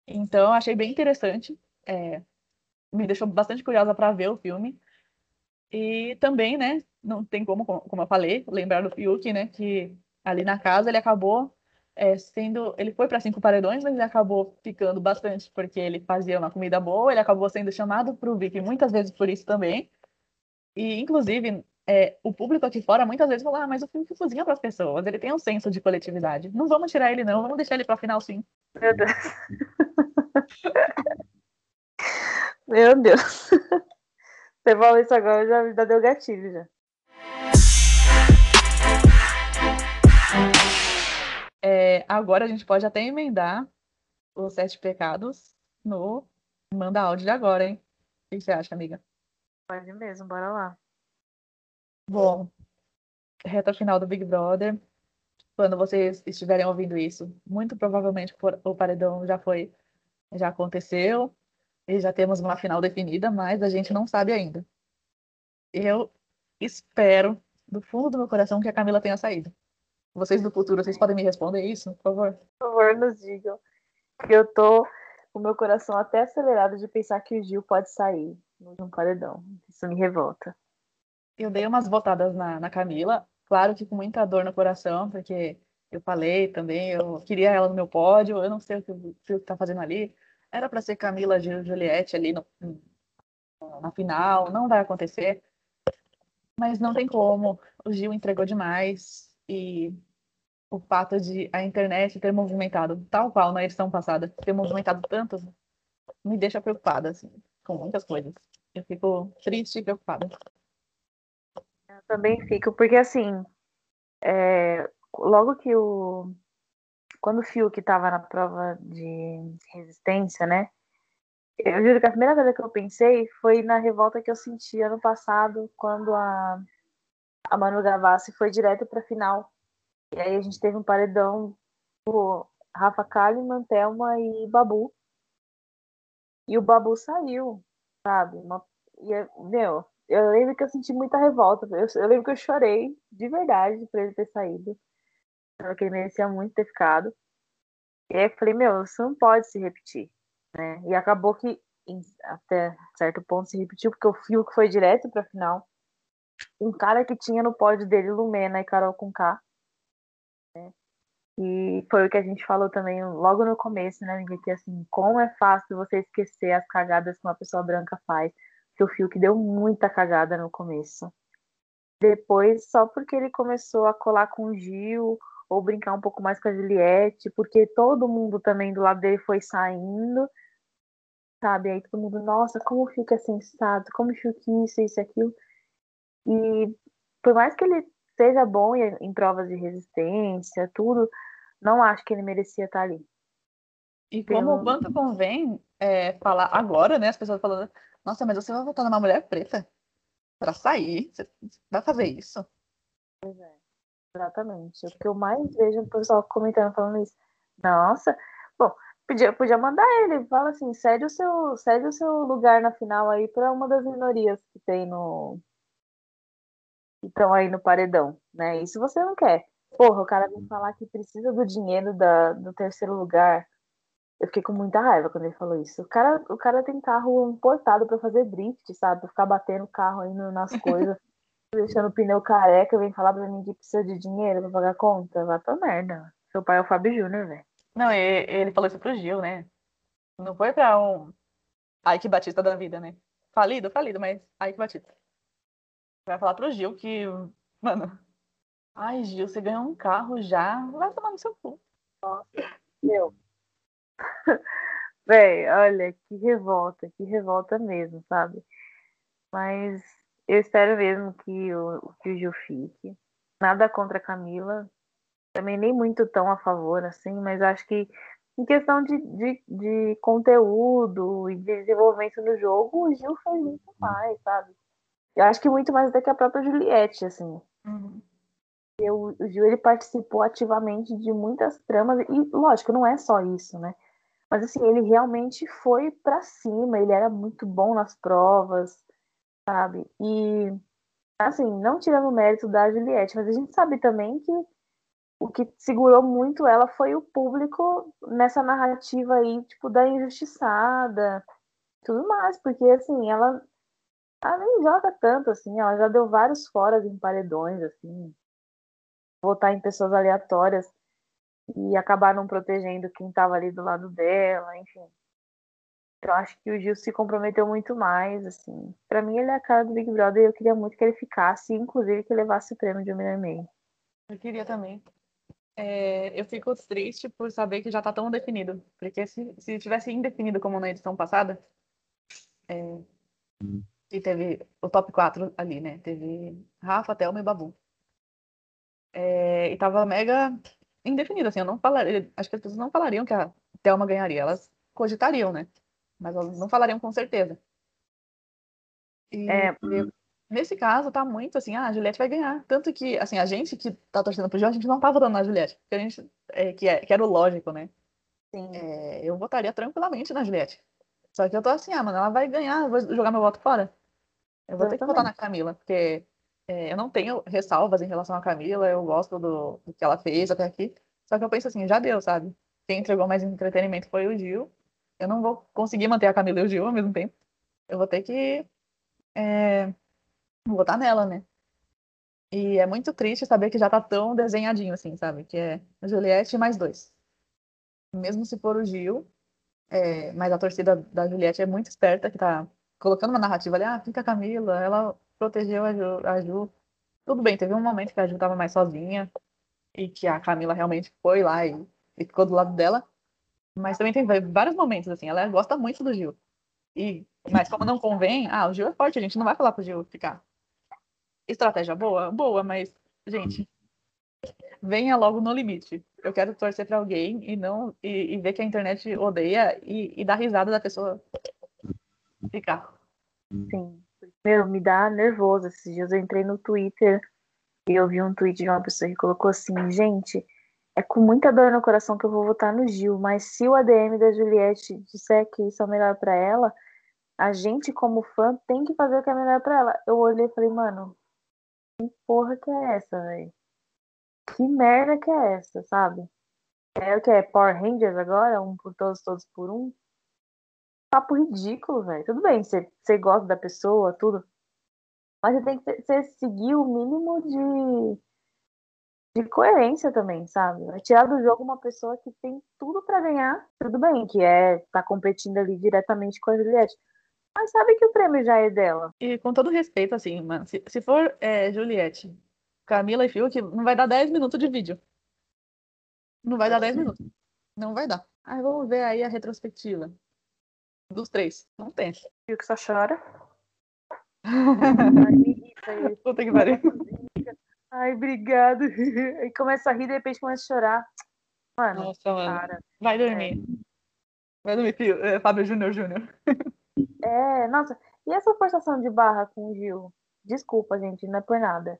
Então, achei bem interessante. É, me deixou bastante curiosa para ver o filme. E também, né, não tem como, como eu falei, lembrar do Fiuk, né, que ali na casa ele acabou é, sendo, ele foi para cinco paredões, mas ele acabou ficando bastante porque ele fazia uma comida boa, ele acabou sendo chamado para o VIP muitas vezes por isso também. E, inclusive, é, o público aqui fora muitas vezes fala, ah, mas o Fiuk cozinha para as pessoas, ele tem um senso de coletividade. Não vamos tirar ele não, vamos deixar ele para o final sim. Meu Deus. Meu Deus. Você falou isso agora, já, já deu gatilho já. É, agora a gente pode até emendar os sete pecados no Manda áudio de agora, hein? O que você acha, amiga? Pode mesmo, bora lá. Bom, reta final do Big Brother. Quando vocês estiverem ouvindo isso, muito provavelmente o paredão já foi, já aconteceu. E já temos uma final definida, mas a gente não sabe ainda. Eu espero, do fundo do meu coração, que a Camila tenha saído. Vocês do futuro, vocês podem me responder isso, por favor? Por favor, nos digam. Porque eu tô com o meu coração até acelerado de pensar que o Gil pode sair de um paredão. Isso me revolta. Eu dei umas votadas na, na Camila, claro que com muita dor no coração, porque eu falei também, eu queria ela no meu pódio, eu não sei o que o Gil tá fazendo ali, era para ser Camila de Juliette ali no, na final, não vai acontecer. Mas não tem como. O Gil entregou demais e o fato de a internet ter movimentado, tal qual na edição passada, ter movimentado tanto, me deixa preocupada, assim, com muitas coisas. Eu fico triste e preocupada. Eu também fico, porque assim, é, logo que o quando o Fiuk estava na prova de resistência, né? Eu juro que a primeira coisa que eu pensei foi na revolta que eu senti ano passado, quando a, a Manu Gavassi foi direto pra final. E aí a gente teve um paredão do Rafa Kalimann, Thelma e Babu. E o Babu saiu, sabe? Uma, e, meu, eu lembro que eu senti muita revolta. Eu, eu lembro que eu chorei de verdade por ele ter saído. Porque ele merecia muito ter ficado. E aí eu falei, meu, isso não pode se repetir. Né? E acabou que até certo ponto se repetiu, porque o Fio que foi direto pra final. Um cara que tinha no pódio dele Lumena e Carol com K. Né? E foi o que a gente falou também logo no começo, né, que assim, como é fácil você esquecer as cagadas que uma pessoa branca faz. Que o Fiuk deu muita cagada no começo. Depois, só porque ele começou a colar com o Gil, ou brincar um pouco mais com a Juliette, porque todo mundo também do lado dele foi saindo, sabe? Aí todo mundo, nossa, como o Fiuk é sensato, como o Fiuk isso, isso, aquilo. E por mais que ele seja bom em, provas de resistência, tudo, não acho que ele merecia estar ali. E como o quanto convém é, falar agora, né? As pessoas falando, nossa, mas você vai votar numa mulher preta para sair? Você vai fazer isso? Pois é, exatamente. O que eu mais vejo o pessoal comentando, falando isso. Nossa, bom, podia, podia mandar ele, fala assim, cede o seu, cede o seu lugar na final aí para uma das minorias que tem no, estão aí no paredão, né? Isso você não quer. Porra, o cara vem falar que precisa do dinheiro da, do terceiro lugar. Eu fiquei com muita raiva quando ele falou isso. O cara, o cara tem carro importado para fazer drift, sabe? Pra ficar batendo o carro aí nas coisas, deixando o pneu careca, vem falar pra mim que precisa de dinheiro pra pagar conta. Vai pra merda. Seu pai é o Fábio Júnior, velho. Não, ele falou isso pro Gil, né? Não foi pra um Ike Batista da vida, né? Falido, falido, mas Ike Batista. Vai falar pro Gil que, mano, ai, Gil, você ganhou um carro já, vai tomar no seu cu. Nossa, meu. Véi, olha, que revolta, que revolta mesmo, sabe? Mas eu espero mesmo que o, que o Gil fique. Nada contra a Camila. Também nem muito tão a favor, assim, mas acho que em questão de, de, de conteúdo e de desenvolvimento no jogo, o Gil faz muito mais, sabe? Eu acho que muito mais do que a própria Juliette, assim. Uhum. Eu, o Gil ele participou ativamente de muitas tramas, e lógico, não é só isso, né? Mas assim, ele realmente foi para cima, ele era muito bom nas provas, sabe? E assim, não tirando o mérito da Juliette, mas a gente sabe também que o que segurou muito ela foi o público nessa narrativa aí, tipo, da injustiçada, tudo mais, porque assim, ela ela nem joga tanto, assim, ela já deu vários foras em paredões, assim, votar em pessoas aleatórias e acabar não protegendo quem estava ali do lado dela, enfim. Eu acho que o Gil se comprometeu muito mais, assim. Para mim ele é a cara do Big Brother e eu queria muito que ele ficasse, inclusive que levasse o prêmio de um milhão e meio. Eu queria também. É, eu fico triste por saber que já tá tão definido. Porque se, se tivesse indefinido como na edição passada, é, hum e teve o top 4 ali, né? Teve Rafa, Thelma e Babu. É, e tava mega indefinido, assim, eu não falaria, acho que as pessoas não falariam que a Thelma ganharia, elas cogitariam, né? Mas elas não falariam com certeza. E, é... nesse caso, tá muito assim, ah, a Juliette vai ganhar. Tanto que, assim, a gente que tá torcendo pro Gil, a gente não tá votando na Juliette, porque a gente, é, que, é, que era o lógico, né? É, eu votaria tranquilamente na Juliette. Só que eu tô assim, ah, mano, ela vai ganhar, vou jogar meu voto fora. Eu vou ter que votar na Camila, porque é, eu não tenho ressalvas em relação à Camila, eu gosto do, do, que ela fez até aqui. Só que eu penso assim, já deu, sabe? Quem entregou mais entretenimento foi o Gil. Eu não vou conseguir manter a Camila e o Gil ao mesmo tempo. Eu vou ter que é, votar nela, né? E é muito triste saber que já tá tão desenhadinho assim, sabe? Que é Juliette mais dois. Mesmo se for o Gil, é, mas a torcida da Juliette é muito esperta, que tá colocando uma narrativa ali, ah, fica a Camila, ela protegeu a Ju, a Ju. Tudo bem, teve um momento que a Ju tava mais sozinha e que a Camila realmente foi lá e, e ficou do lado dela. Mas também tem vários momentos, assim, ela gosta muito do Gil. E, mas como não convém, ah, o Gil é forte, a gente não vai falar pro Gil ficar. Estratégia boa? Boa, mas, gente, venha logo no limite. Eu quero torcer para alguém e não e, e, ver que a internet odeia e, e dar risada da pessoa ficar. Sim. Meu, me dá nervoso. Esses dias eu entrei no Twitter e eu vi um tweet de uma pessoa que colocou assim, gente, é com muita dor no coração que eu vou votar no Gil, mas se o ADM da Juliette disser que isso é o melhor para ela, a gente como fã tem que fazer o que é melhor para ela. Eu olhei e falei, mano, que porra que é essa, velho? Que merda que é essa, sabe? É o que é Power Rangers agora, um por todos, todos por um. Papo ridículo, velho. Tudo bem, você, gosta da pessoa, tudo. Mas você tem que você seguir o mínimo de, de coerência também, sabe? Vai tirar do jogo uma pessoa que tem tudo para ganhar, tudo bem, que é tá competindo ali diretamente com a Juliette. Mas sabe que o prêmio já é dela. E com todo respeito, assim, mano, se, se for é, Juliette, Camila e Fiuk, não vai dar 10 minutos de vídeo. Não vai dar 10 minutos. Não vai dar. Ah, vamos ver aí a retrospectiva. Dos três. Não tem. Fiuk só chora. Ai, me irrita Puta que pariu. Ai, obrigado. E começa a rir, de repente começa a chorar. Mano, Nossa, mano. Cara. Vai dormir. É. Vai dormir, filho. É, Fábio Júnior Júnior. É, nossa. E essa forçação de barra com o Gil? Desculpa, gente, não é por nada.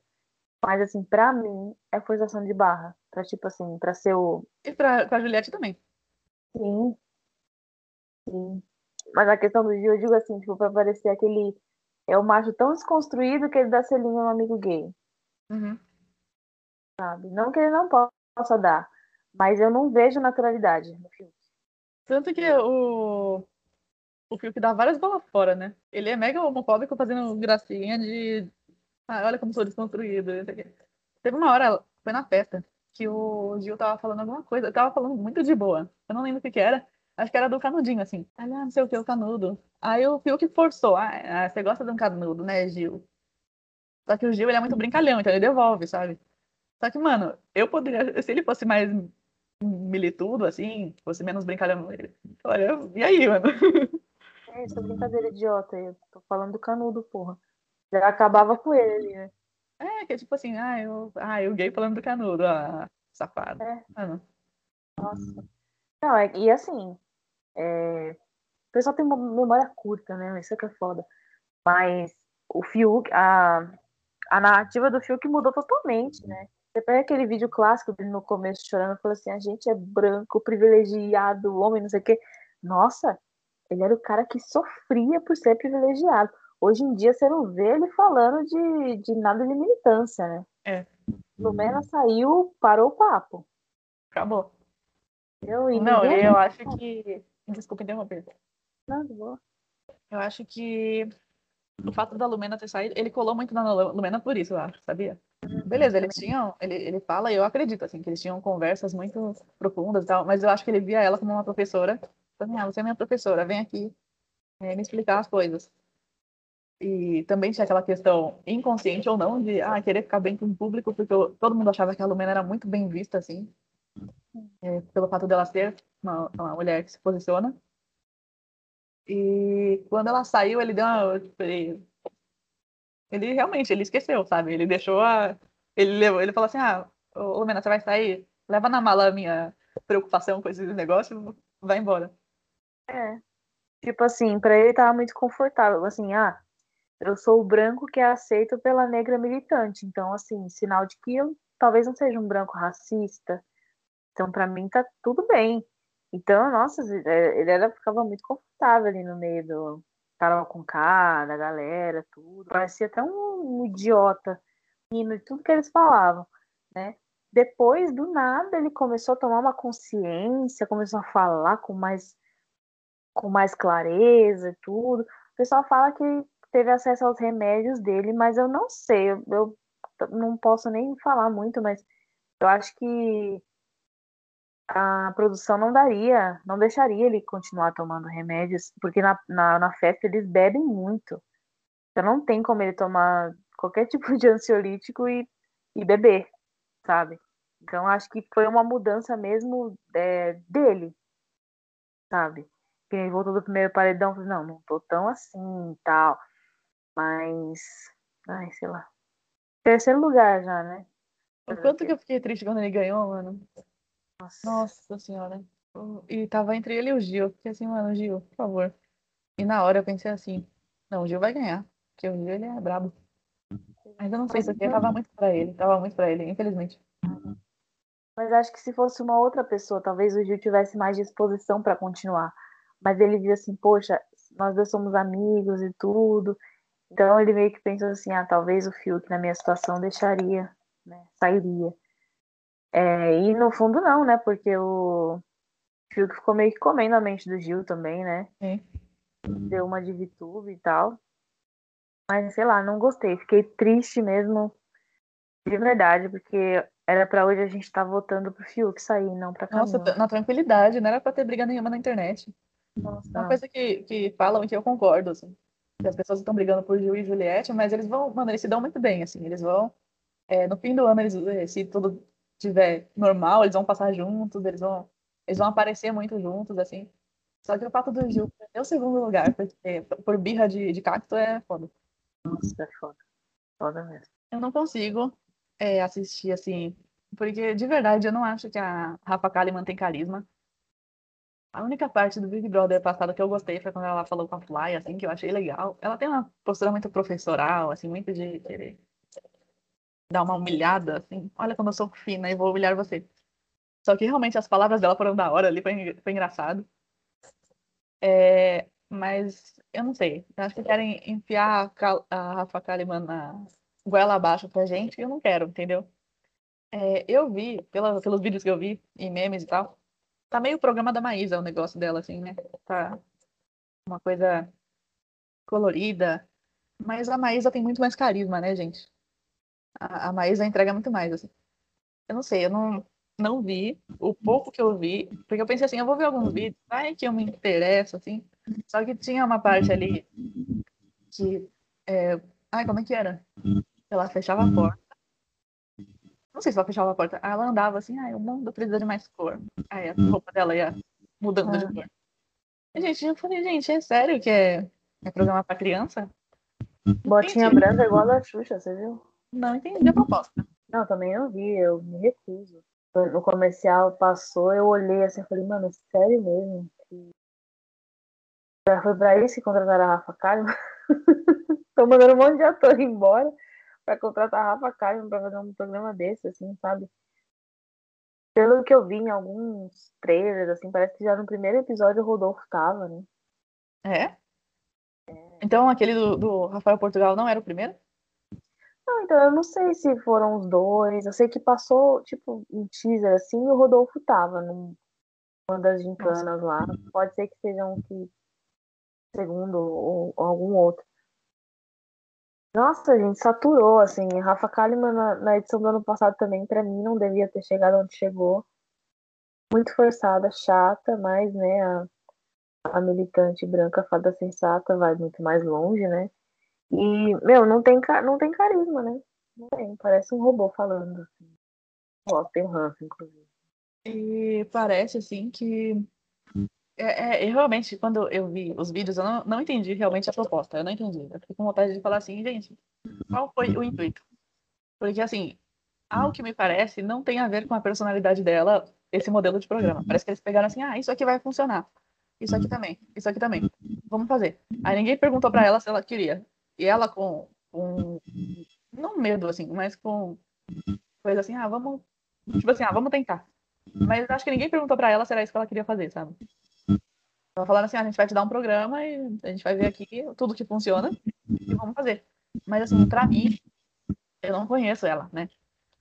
Mas, assim, pra mim, é forçação de barra. Pra, tipo assim, pra ser o. E pra, com a Juliette também. Sim. Sim. Mas a questão do Gil, eu digo assim, tipo, pra parecer aquele. É o macho tão desconstruído que ele dá selinho no amigo gay. Uhum. Sabe? Não que ele não possa dar. Mas eu não vejo naturalidade no filme. Tanto que o, o Fiuk dá várias bolas fora, né? Ele é mega homofóbico fazendo gracinha de. Ah, olha como sou desconstruído. Teve uma hora, foi na festa, que o Gil tava falando alguma coisa. Eu tava falando muito de boa. Eu não lembro o que, que era. Acho que era do canudinho, assim. Ah, não sei o que, o canudo. Aí o Fiuk forçou. Ah, ah, você gosta de um canudo, né, Gil? Só que o Gil, ele é muito brincalhão, então ele devolve, sabe? Só que, mano, eu poderia... Se ele fosse mais militudo, assim, fosse menos brincalhão, ele... Olha, e aí, mano? É, essa brincadeira idiota. Eu tô falando do canudo, porra. Já acabava com ele ali, né? É, que é tipo assim, ah, eu, ah, eu gay falando do canudo, ah, safado. É. Ah. Nossa. Não, é, e assim, é, o pessoal tem uma memória curta, né? Isso é que é foda. Mas o Fiuk, a, a narrativa do Fiuk mudou totalmente, né? Você pega aquele vídeo clássico dele no começo chorando, falou assim: a gente é branco, privilegiado, homem, não sei o quê. Nossa, ele era o cara que sofria por ser privilegiado. Hoje em dia você não vê ele falando de, de nada de militância, né? É. Lumena saiu, parou o papo. Acabou. Eu, não, eu acho que. Desculpa interromper. Não, de boa. Eu acho que o fato da Lumena ter saído, ele colou muito na Lumena por isso, eu acho, sabia? Beleza, eles tinham, ele, ele fala, e eu acredito, assim, que eles tinham conversas muito profundas e tal, mas eu acho que ele via ela como uma professora também, ah, você é minha professora, vem aqui é, me explicar as coisas. E também tinha aquela questão inconsciente ou não de ah, querer ficar bem com o público, porque eu, todo mundo achava que a Lumena era muito bem vista, assim, é, pelo fato dela ser uma, uma, mulher que se posiciona. E quando ela saiu, ele deu uma. Ele, ele realmente ele esqueceu, sabe? Ele deixou a. Ele, levou, ele falou assim: ah, Lumena, você vai sair? Leva na mala a minha preocupação com esse negócio, vai embora. É. Tipo assim, pra ele tava muito confortável. Assim, ah, eu sou o branco que é aceito pela negra militante. Então, assim, sinal de que eu talvez não seja um branco racista. Então, para mim, tá tudo bem. Então, nossa, é, ele era, ficava muito confortável ali no meio do Carol com K, da galera, tudo. Parecia até um, idiota, indo de tudo que eles falavam, né? Depois, do nada, ele começou a tomar uma consciência, começou a falar com mais com mais clareza e tudo. O pessoal fala que teve acesso aos remédios dele, mas eu não sei, eu, eu não posso nem falar muito, mas eu acho que a produção não daria, não deixaria ele continuar tomando remédios, porque na, na, na, festa eles bebem muito. Então não tem como ele tomar qualquer tipo de ansiolítico e, e beber, sabe? Então acho que foi uma mudança mesmo é, dele, sabe? que ele voltou do primeiro paredão, não, não tô tão assim e tal. Mas, ai, sei lá. Terceiro lugar já, né? O quanto que eu fiquei triste quando ele ganhou, mano. Nossa, Nossa senhora. E tava entre ele e o Gil. Fiquei assim, mano, Gil, por favor. E na hora eu pensei assim, não, o Gil vai ganhar, porque o Gil ele é brabo. Mas eu não sei, isso aqui tava muito pra ele, tava muito pra ele, infelizmente. Mas acho que se fosse uma outra pessoa, talvez o Gil tivesse mais disposição para continuar. Mas ele viu assim, poxa, nós dois somos amigos e tudo. Então ele meio que pensou assim, ah, talvez o Fiuk na minha situação deixaria, né, sairia. É, e no fundo não, né, porque o Fiuk ficou meio que comendo a mente do Gil também, né. Sim. Deu uma de VTube e tal. Mas sei lá, não gostei. Fiquei triste mesmo, de verdade, porque era pra hoje a gente estar tá votando pro Fiuk sair, não pra Camila. Nossa, na tranquilidade, não era pra ter briga nenhuma na internet. Nossa. Uma coisa que, que falam e que eu concordo, assim. Que as pessoas estão brigando por Gil e Juliette, mas eles vão, mano, eles se dão muito bem, assim. Eles vão. é, no fim do ano, eles, eh, se tudo tiver normal, eles vão passar juntos, eles vão, eles vão aparecer muito juntos, assim. Só que o fato do Gil perder o segundo lugar, porque por birra de, de cacto é foda. Nossa, é foda. Foda mesmo. Eu não consigo é, assistir, assim, porque de verdade eu não acho que a Rafa Kalimann tem carisma. A única parte do Big Brother passado que eu gostei foi quando ela falou com a Fly, assim, que eu achei legal. Ela tem uma postura muito professoral, assim, muito de querer dar uma humilhada, assim. Olha como eu sou fina e vou humilhar você. Só que realmente as palavras dela foram da hora ali, foi, foi engraçado. É, mas eu não sei. Acho que querem enfiar a, a Rafa Kalimann na goela abaixo pra gente e eu não quero, entendeu? É, eu vi, pela, pelos vídeos que eu vi, e memes e tal, Tá meio o programa da Maísa o negócio dela, assim, né? Tá uma coisa colorida. Mas a Maísa tem muito mais carisma, né, gente? A, a Maísa entrega muito mais, assim. Eu não sei, eu não, não vi. O pouco que eu vi, porque eu pensei assim, eu vou ver alguns vídeos, vai que eu me interesso, assim. Só que tinha uma parte ali que. É... Ai, como é que era? Ela fechava a porta não sei se ela fechava a porta. Ela andava assim, ah, o mundo precisa de mais cor. Aí a roupa dela ia mudando de cor. E, gente, eu falei, gente, é sério que é, é programa pra criança? Botinha branca igual a da Xuxa, você viu? Não entendi a proposta. Não, também não vi, eu me recuso. No comercial passou, eu olhei assim e falei, mano, sério mesmo? Que... Foi pra isso que contrataram a Rafa Kalimann? Tô mandando um monte de ator embora para contratar a Rafa Kalimann para fazer um programa desse, assim, sabe? Pelo que eu vi em alguns trailers, assim, parece que já no primeiro episódio o Rodolfo tava, né? É? é. Então aquele do, do Rafael Portugal não era o primeiro? Não, então eu não sei se foram os dois. Eu sei que passou, tipo, um teaser assim e o Rodolfo tava numa das gincanas lá. Pode ser que seja um que segundo ou, ou algum outro. Nossa, gente saturou, assim. Rafa Kalimann na, na edição do ano passado também, para mim, não devia ter chegado onde chegou. Muito forçada, chata, mas, né, a, a militante branca fada sensata vai muito mais longe, né? E, meu, não tem, não tem carisma, né? Não tem, parece um robô falando. Assim. Ó, tem um ranço, inclusive. E parece, assim, que é, é, realmente, quando eu vi os vídeos, eu não, não entendi realmente a proposta. Eu não entendi. Eu fiquei com vontade de falar assim, gente, qual foi o intuito? Porque, assim, ao que me parece, não tem a ver com a personalidade dela esse modelo de programa. Parece que eles pegaram assim, ah, isso aqui vai funcionar. Isso aqui também, isso aqui também. Vamos fazer. Aí ninguém perguntou para ela se ela queria. E ela com, com não medo, assim, mas com coisa assim, ah, vamos. Tipo assim, ah, vamos tentar. Mas acho que ninguém perguntou para ela se era isso que ela queria fazer, sabe? Ela falando assim, ah, a gente vai te dar um programa e a gente vai ver aqui tudo que funciona e vamos fazer. Mas assim, pra mim, eu não conheço ela, né?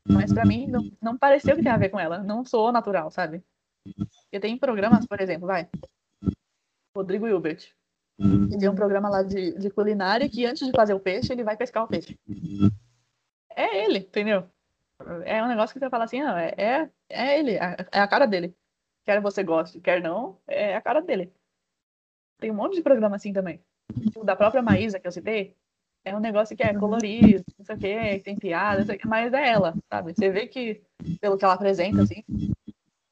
Mas pra mim, não, não pareceu que tem a ver com ela. Não sou natural, sabe? E tem programas, por exemplo, vai. Rodrigo Hilbert. Que tem um programa lá de, de culinária que antes de fazer o peixe, ele vai pescar o peixe. É ele, entendeu? É um negócio que você fala assim, não, é, é, é ele, é, a cara dele. Quer você goste, quer não, é a cara dele. Tem um monte de programa assim também. O da própria Maísa, que eu citei, é um negócio que é colorido, não sei o quê, tem piada, mas é ela, sabe? Você vê que, pelo que ela apresenta, assim,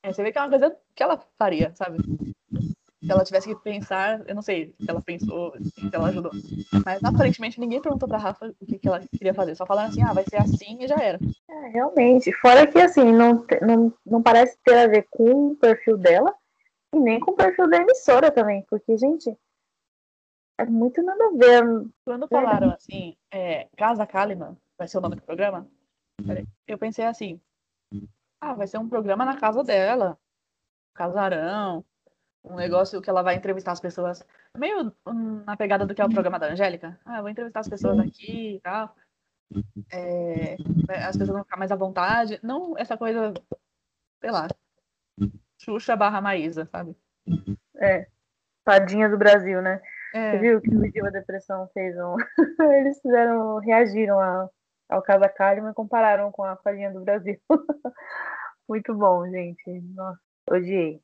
é, você vê que é uma coisa que ela faria, sabe? Se ela tivesse que pensar, eu não sei se ela pensou, se ela ajudou. Mas aparentemente ninguém perguntou pra Rafa o que, que ela queria fazer. Só falaram assim, ah, vai ser assim e já era. É, realmente. Fora que assim, não, não, não parece ter a ver com o perfil dela, e nem com o perfil da emissora também, porque, gente, É muito nada a ver. Quando falaram assim, é, Casa Kalimann, vai ser o nome do programa, eu pensei assim, ah, vai ser um programa na casa dela, casarão, um negócio que ela vai entrevistar as pessoas, meio na pegada do que é o programa da Angélica. Ah, vou entrevistar as pessoas aqui e tal. É, as pessoas vão ficar mais à vontade. Não essa coisa, sei lá, Xuxa barra Maísa, sabe? É, tadinha do Brasil, né? É. Você viu que o Diva Depressão fez um. Eles fizeram, reagiram a, ao caso da Kalimann e compararam com a farinha do Brasil. Muito bom, gente. Nossa, odiei.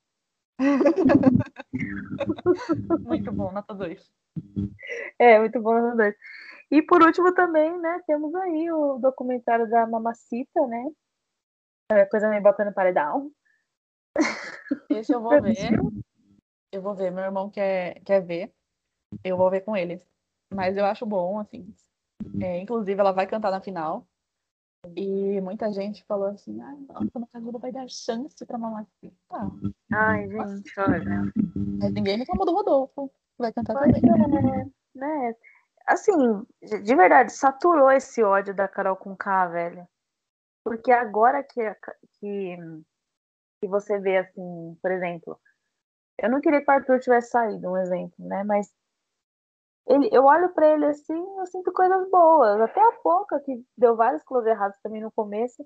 muito bom, nota 2. É, muito bom, nota 2. E por último também, né, temos aí o documentário da Mamacita, né? É, coisa meio botando paredão. Esse eu vou ver. Eu vou ver, meu irmão quer, quer ver. Eu vou ver com ele. Mas eu acho bom, assim. É, inclusive, ela vai cantar na final. E muita gente falou assim, ai, nossa, mas a Globo vai dar chance pra Mamacita. Ai, gente, olha. Mas ninguém reclamou do Rodolfo. Vai cantar Pois também. é, né? Assim, de de verdade, saturou esse ódio da Carol com K, velho. Porque agora que, que, que você vê, assim, por exemplo, eu não queria que o Arthur tivesse saído, um exemplo, né? Mas ele, eu olho pra ele assim, eu sinto coisas boas. Até a Poca, que deu vários close errados também no começo.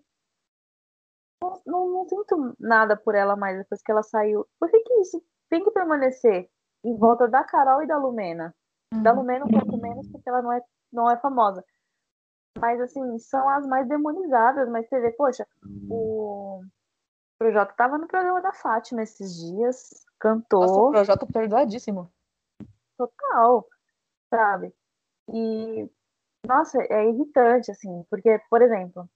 Não, não, não sinto nada por ela mais depois que ela saiu. Por que, que isso tem que permanecer em volta da Carol e da Lumena? Da Uhum. Lumena um pouco menos, porque ela não é, não é famosa. Mas, assim, são as mais demonizadas. Mas você vê, poxa, o Projota tava no programa da Fátima esses dias, Nossa, o cantou, projeto perdoadíssimo. total, sabe? E, nossa, é irritante, assim, porque, por exemplo,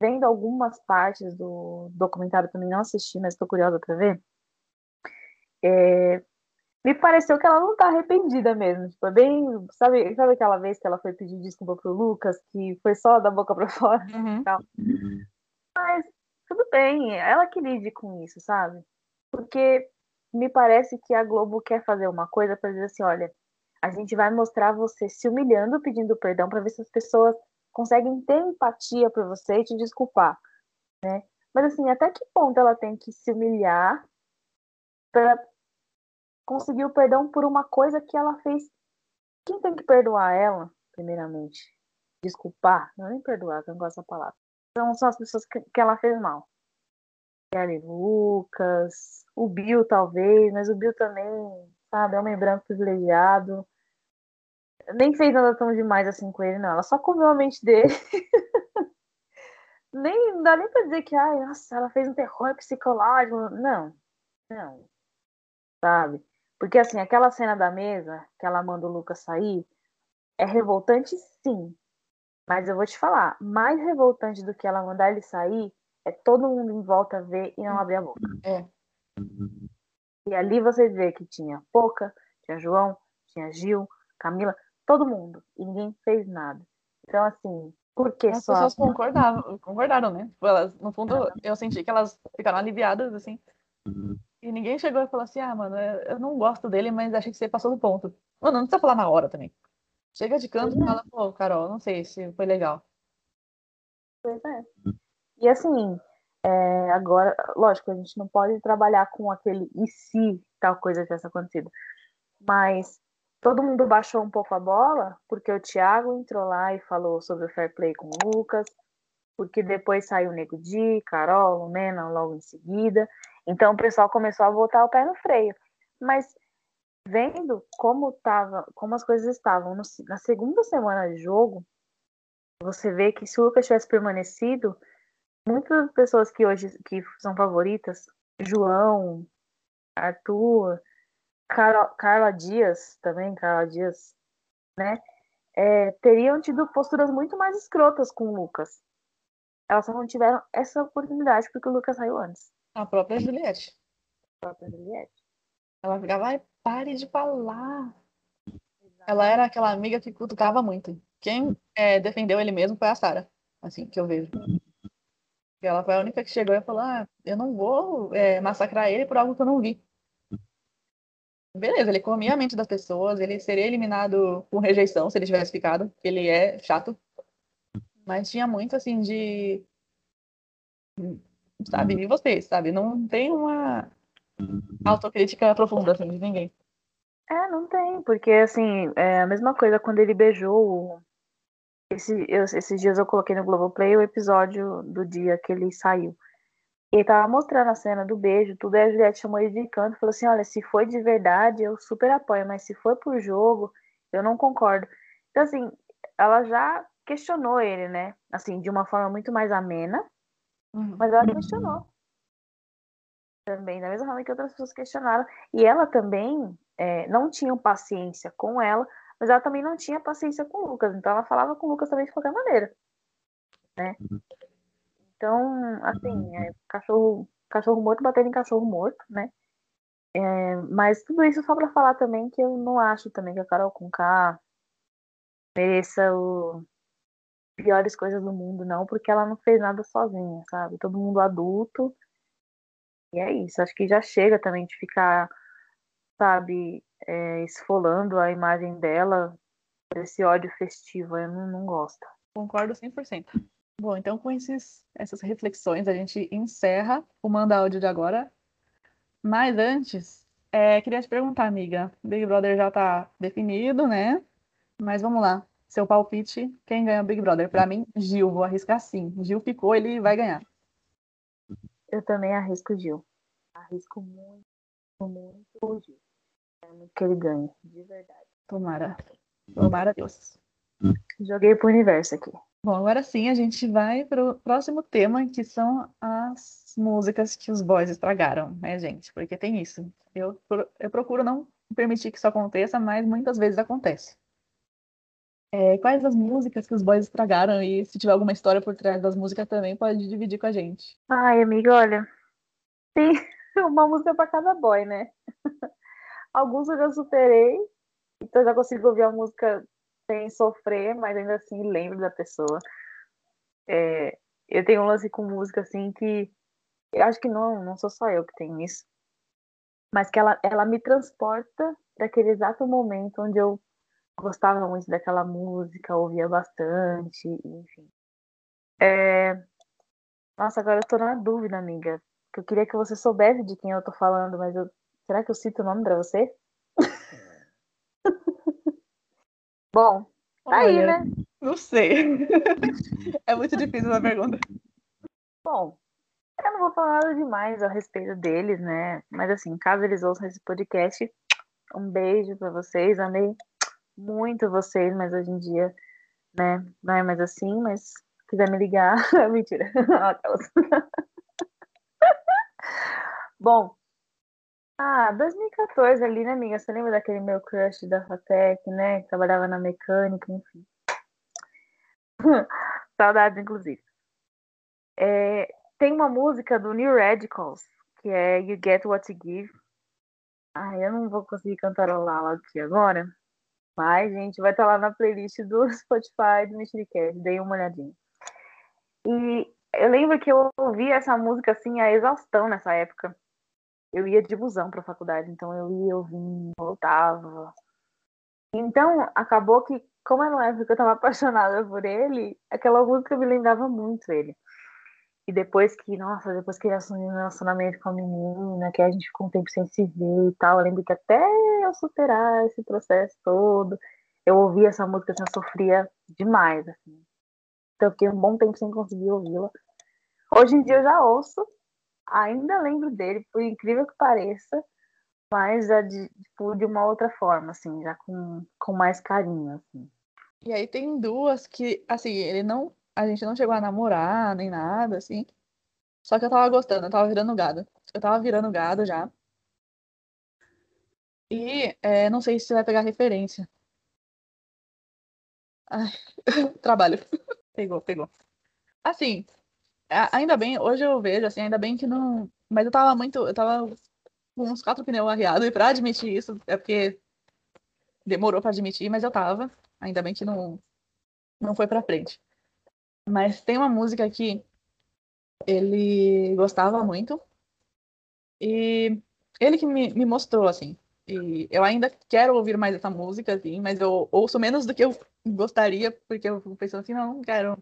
vendo algumas partes do documentário também não assisti, mas estou curiosa para ver. é, me pareceu que ela não tá arrependida mesmo. Tipo, é bem. Sabe, sabe aquela vez que ela foi pedir desculpa pro Lucas, que foi só da boca pra fora? Uhum. Tudo bem, ela que lide com isso, sabe? Porque me parece que a Globo quer fazer uma coisa para dizer assim: olha, a gente vai mostrar você se humilhando, pedindo perdão, para ver se as pessoas conseguem ter empatia por você e te desculpar, né? Mas assim, até que ponto ela tem que se humilhar para conseguir o perdão por uma coisa que ela fez? Quem tem que perdoar ela, primeiramente? Desculpar? Não é nem perdoar, que eu não gosto dessa palavra. Então são as pessoas que, que ela fez mal. Kelly Lucas, o Bill talvez, mas o Bill também, sabe, é homem branco privilegiado. Nem fez nada tão demais assim com ele, não. Ela só comeu a mente dele. nem não dá nem pra dizer que, ai, nossa, ela fez um terror psicológico. Não, não. Sabe? Porque assim, aquela cena da mesa que ela manda o Lucas sair é revoltante, sim. Mas eu vou te falar, mais revoltante do que ela mandar ele sair é todo mundo em volta ver e não abrir a boca. É. E ali você vê que tinha Poca, tinha João, tinha Gil, Camila, todo mundo. E ninguém fez nada. Então, assim, por que As só. pessoas concordavam, concordaram, né? Tipo, elas, no fundo, eu senti que elas ficaram aliviadas, assim. E ninguém chegou e falou assim, ah, mano, eu eu não gosto dele, mas achei que você passou do ponto. Mano, não precisa falar na hora também. Chega de canto e fala, pô, Carol, não sei se foi legal. Pois é. E assim, é, agora, lógico, a gente não pode trabalhar com aquele e se tal coisa tivesse acontecido. Mas todo mundo baixou um pouco a bola, porque o Thiago entrou lá e falou sobre o fair play com o Lucas, porque depois saiu o Nego Di, Carol, Lumena logo em seguida. Então o pessoal começou a botar o pé no freio. Mas vendo como tava, como as coisas estavam no- na segunda semana de jogo, você vê que se o Lucas tivesse permanecido, muitas pessoas que hoje que são favoritas, João, Arthur, Carol- Carla Dias também, Carla Dias, né? é, teriam tido posturas muito mais escrotas com o Lucas. Elas só não tiveram essa oportunidade porque o Lucas saiu antes. A própria Juliette. A própria Juliette. Ela ficava, ai, pare de falar. Ela era aquela amiga que cutucava muito. Quem é, defendeu ele mesmo foi a Sara, assim, que eu vejo. Ela foi a única que chegou e falou, ah, eu não vou é, massacrar ele por algo que eu não vi. beleza, ele comia a mente das pessoas, ele seria eliminado com rejeição se ele tivesse ficado, porque ele é chato. Mas tinha muito, assim, de. Sabe, e vocês, sabe? Não tem uma autocrítica profunda, assim, de ninguém. É, não tem, porque, assim, é a mesma coisa quando ele beijou. Esse, eu, esses dias eu coloquei no Globoplay o episódio do dia que ele saiu. Ele tava mostrando a cena do beijo, tudo, aí a Juliette chamou ele de canto e falou assim: olha, se foi de verdade, eu super apoio, mas se foi por jogo, eu não concordo. Então, assim, ela já questionou ele, né? Assim, de uma forma muito mais amena, uhum. mas ela questionou. Também, da mesma forma que outras pessoas questionaram. E ela também é, não tinha paciência com ela, mas ela também não tinha paciência com o Lucas. Então ela falava com o Lucas também de qualquer maneira. Né? Uhum. Então, assim, uhum. é, cachorro, cachorro morto batendo em cachorro morto, né? É, mas tudo isso só para falar também que eu não acho também que a Carol Conká mereça o piores coisas do mundo, não, porque ela não fez nada sozinha, sabe? Todo mundo adulto. E é isso. Acho que já chega também de ficar, sabe, é, esfolando a imagem dela esse ódio festivo. Eu não, não gosto. Concordo 100%. Bom, então com esses, essas reflexões a gente encerra o Manda Áudio de agora. Mas antes, é, queria te perguntar, amiga. Big Brother já tá definido, né? Mas vamos lá. Seu palpite, quem ganha o Big Brother? Para mim, Gil. Vou arriscar sim. Gil ficou, ele vai ganhar. Eu também arrisco Gil. Arrisco muito, muito o Gil. Que ele ganhe, de verdade. Tomara. Tomara Deus. Joguei pro universo aqui. Bom, agora sim a gente vai para o próximo tema, que são as músicas que os boys estragaram, né, gente? Porque tem isso. Eu, eu procuro não permitir que isso aconteça, mas muitas vezes acontece. É, quais as músicas que os boys estragaram e se tiver alguma história por trás das músicas também pode dividir com a gente. Ai, amiga, olha, tem uma música para cada boy, né? Alguns eu já superei, então já consigo ouvir a música sem sofrer, mas ainda assim lembro da pessoa. É, eu tenho um lance com música assim que eu acho que não, não sou só eu que tenho isso, mas que ela, ela me transporta para aquele exato momento onde eu gostava muito daquela música, ouvia bastante, enfim. É... Nossa, agora eu tô na dúvida, amiga. Eu queria que você soubesse de quem eu tô falando, mas eu... será que eu cito o nome para você? Bom, tá aí, né? Não sei. é muito difícil a pergunta. Bom, eu não vou falar nada demais a respeito deles, né? Mas assim, caso eles ouçam esse podcast, um beijo para vocês. Amei muito vocês, mas hoje em dia, né, não é mais assim, mas quiser me ligar, mentira. Bom, ah, 2014 ali, né, amiga? Você lembra daquele meu crush da Fatec, né? Que trabalhava na mecânica, enfim. Saudades, inclusive. É, tem uma música do New Radicals, que é You Get What You Give. Ai, eu não vou conseguir cantarolar lá aqui agora. Mas, gente, vai estar lá na playlist do Spotify do Mexericast. Dei uma olhadinha. E eu lembro que eu ouvi essa música assim a exaustão nessa época eu ia de busão para a faculdade, então eu ia, eu vinha, voltava. Então, acabou que, como era uma época que eu estava apaixonada por ele, aquela música me lembrava muito ele. E depois que, nossa, depois que ele assumiu um relacionamento com a menina, que a gente ficou um tempo sem se ver e tal, eu lembro que até eu superar esse processo todo, eu ouvia essa música assim, eu sofria demais, assim. Então eu fiquei um bom tempo sem conseguir ouvi-la. Hoje em dia eu já ouço, ainda lembro dele, por incrível que pareça, mas já de, tipo, de uma outra forma, assim, já com, com mais carinho, assim. E aí tem duas que, assim, ele não. A gente não chegou a namorar nem nada, assim. Só que eu tava gostando, eu tava virando gado. Eu tava virando gado já. E é, não sei se você vai pegar referência. Ai, trabalho. pegou, pegou. Assim, Ainda bem, hoje eu vejo, assim, ainda bem que não. Mas eu tava muito. Eu tava com uns quatro pneus arriados, e pra admitir isso, é porque demorou pra admitir, mas eu tava. Ainda bem que não, não foi pra frente. Mas tem uma música que ele gostava muito. E ele que me, me mostrou, assim. E eu ainda quero ouvir mais essa música, assim, mas eu ouço menos do que eu gostaria, porque eu fico pensando assim, não, não quero,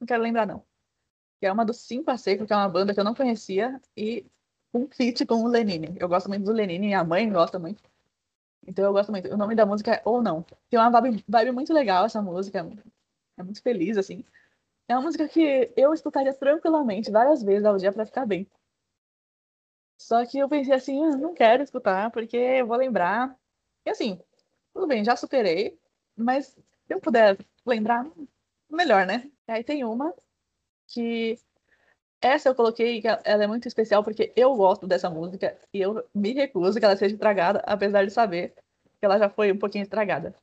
não quero lembrar, não. Que é uma dos Cinco a Seco, que é uma banda que eu não conhecia, e um feat com o Lenine. Eu gosto muito do Lenine, minha mãe gosta muito. Então eu gosto muito. O nome da música é Ou Não. Tem uma vibe, vibe muito legal essa música. É muito feliz, assim. É uma música que eu escutaria tranquilamente várias vezes ao dia para ficar bem. Só que eu pensei assim, ah, não quero escutar, porque eu vou lembrar. E assim, tudo bem, já superei, mas se eu puder lembrar, melhor, né? Aí tem uma que essa eu coloquei que ela é muito especial porque eu gosto dessa música e eu me recuso que ela seja estragada, apesar de saber que ela já foi um pouquinho estragada.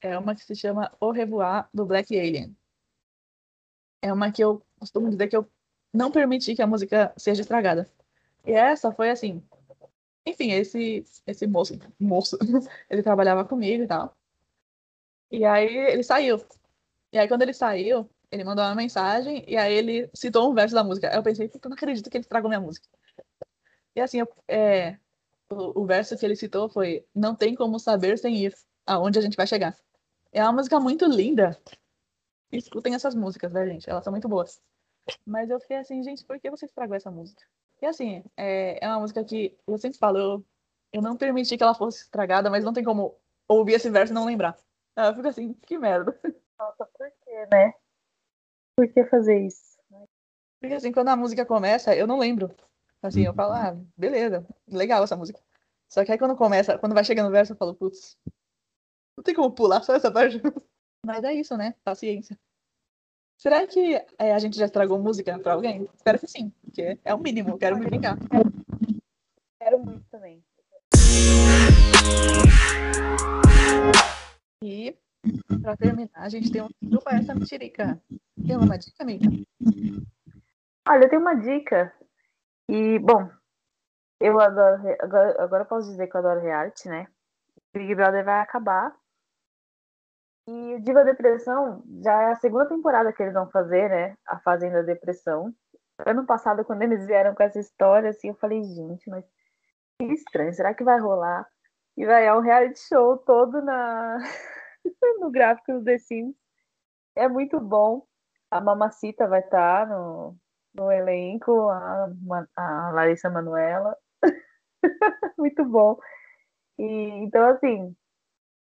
É uma que se chama O Revoar do Black Alien. É uma que eu costumo dizer que eu não permiti que a música seja estragada. E essa foi assim. Enfim, esse esse moço, moço, ele trabalhava comigo e tal. E aí ele saiu. E aí quando ele saiu, ele mandou uma mensagem e aí ele citou um verso da música. Aí eu pensei, eu não acredito que ele estragou minha música. E assim, eu, é, o, o, verso que ele citou foi: Não tem como saber sem ir aonde a gente vai chegar. É uma música muito linda. Escutem essas músicas, né, gente? Elas são muito boas. Mas eu fiquei assim, gente, por que você estragou essa música? E assim, é, é uma música que eu sempre falo, eu, eu não permiti que ela fosse estragada, mas não tem como ouvir esse verso e não lembrar. Eu fico assim, que merda. Nossa, por quê, né? Por que fazer isso? Porque assim, quando a música começa, eu não lembro. Assim, eu falo, ah, beleza, legal essa música. Só que aí quando começa, quando vai chegando o verso, eu falo, putz, não tem como pular só essa parte. Mas é isso, né? Paciência. Será que é, a gente já estragou música pra alguém? Espero que sim, porque é o mínimo, eu quero me brincar. Quero muito também. E para terminar, a gente tem um chupa essa mexerica. Tem uma dica, amiga? Olha, eu tenho uma dica. E, bom, eu adoro. Agora, agora posso dizer que eu adoro reality, né? Big Brother vai acabar. E Diva Depressão já é a segunda temporada que eles vão fazer, né? A Fazenda Depressão. Ano passado, quando eles vieram com essa história, assim, eu falei, gente, mas que estranho, será que vai rolar? E vai é um reality show todo na no gráfico do The Sims. É muito bom. A Mamacita vai estar no, no elenco, a, a Larissa Manuela. muito bom. E, então, assim,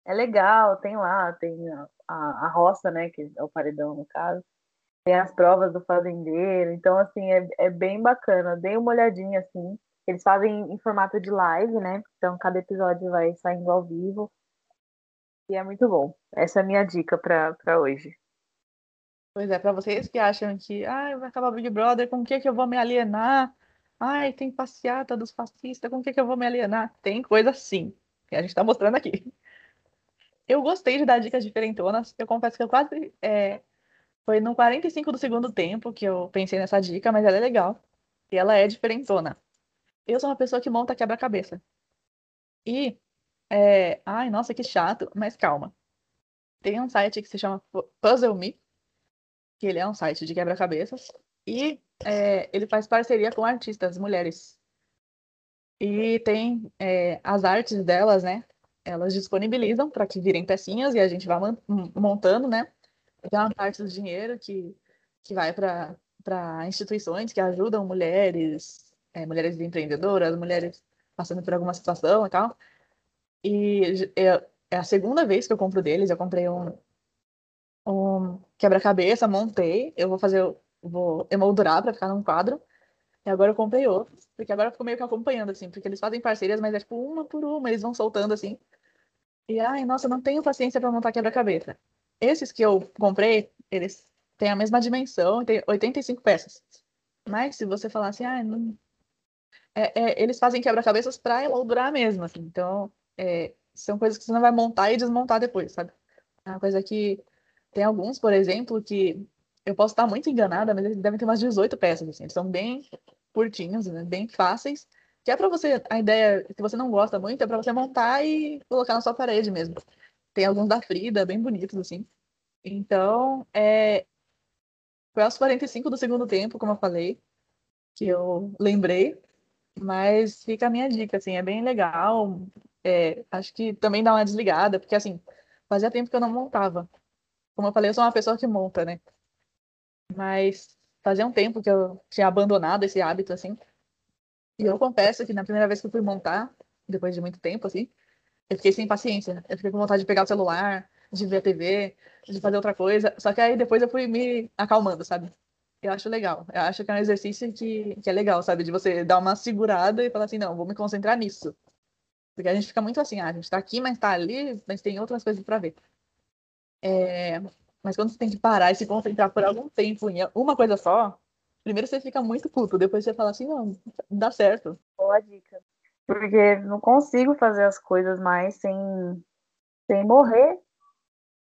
é legal, tem lá, tem a, a, a, roça, né, que é o paredão no caso, tem as provas do fazendeiro, então, assim, é, é bem bacana. Dei uma olhadinha, assim, eles fazem em formato de live, né, então cada episódio vai saindo ao vivo, e é muito bom. Essa é a minha dica para hoje. Pois é, para vocês que acham que ah, vai acabar Big Brother, com o que, que eu vou me alienar? Ai, tem passeata dos fascistas, com o que, que eu vou me alienar? Tem coisa sim, que a gente está mostrando aqui. Eu gostei de dar dicas diferentonas. Eu confesso que eu quase. É, foi no 45 do segundo tempo que eu pensei nessa dica, mas ela é legal. E ela é diferentona. Eu sou uma pessoa que monta quebra-cabeça. E é, ai, nossa, que chato, mas calma. Tem um site que se chama Puzzle Me, que ele é um site de quebra-cabeças, e é, ele faz parceria com artistas mulheres. E tem é, as artes delas, né? Elas disponibilizam para que virem pecinhas e a gente vai montando, né? Tem uma parte do dinheiro que, que vai para instituições que ajudam mulheres, é, mulheres empreendedoras, mulheres passando por alguma situação e tal. E é, é a segunda vez que eu compro deles. Eu comprei um, um quebra-cabeça, montei. Eu vou fazer, vou emoldurar para ficar num quadro. E agora eu comprei outro, porque agora eu fico meio que acompanhando, assim, porque eles fazem parcerias, mas é tipo uma por uma, eles vão soltando assim. E ai, nossa, não tenho paciência para montar quebra-cabeça. Esses que eu comprei, eles têm a mesma dimensão, tem 85 peças. Mas se você falar assim, ah, não... é, é, eles fazem quebra-cabeças para emoldurar mesmo, assim. Então, é, são coisas que você não vai montar e desmontar depois, sabe? É uma coisa que tem alguns, por exemplo, que eu posso estar muito enganada, mas eles devem ter umas 18 peças, assim. Eles são bem curtinhos, né? bem fáceis. Que é para você, a ideia, se você não gosta muito, é para você montar e colocar na sua parede mesmo. Tem alguns da Frida, bem bonitos, assim. Então, é... foi aos 45 do segundo tempo, como eu falei, que eu lembrei. Mas fica a minha dica, assim, é bem legal É, acho que também dá uma desligada, porque assim, fazia tempo que eu não montava. Como eu falei, eu sou uma pessoa que monta, né? Mas fazia um tempo que eu tinha abandonado esse hábito, assim. E eu confesso que na primeira vez que eu fui montar, depois de muito tempo, assim, eu fiquei sem paciência. Eu fiquei com vontade de pegar o celular, de ver a TV, de fazer outra coisa. Só que aí depois eu fui me acalmando, sabe? Eu acho legal. Eu acho que é um exercício que, que é legal, sabe? De você dar uma segurada e falar assim, não, vou me concentrar nisso. Porque a gente fica muito assim, ah, a gente tá aqui, mas tá ali, mas tem outras coisas para ver. É... Mas quando você tem que parar e se concentrar por algum tempo em uma coisa só, primeiro você fica muito puto, depois você fala assim, não, dá certo. Boa dica. Porque não consigo fazer as coisas mais sem, sem morrer.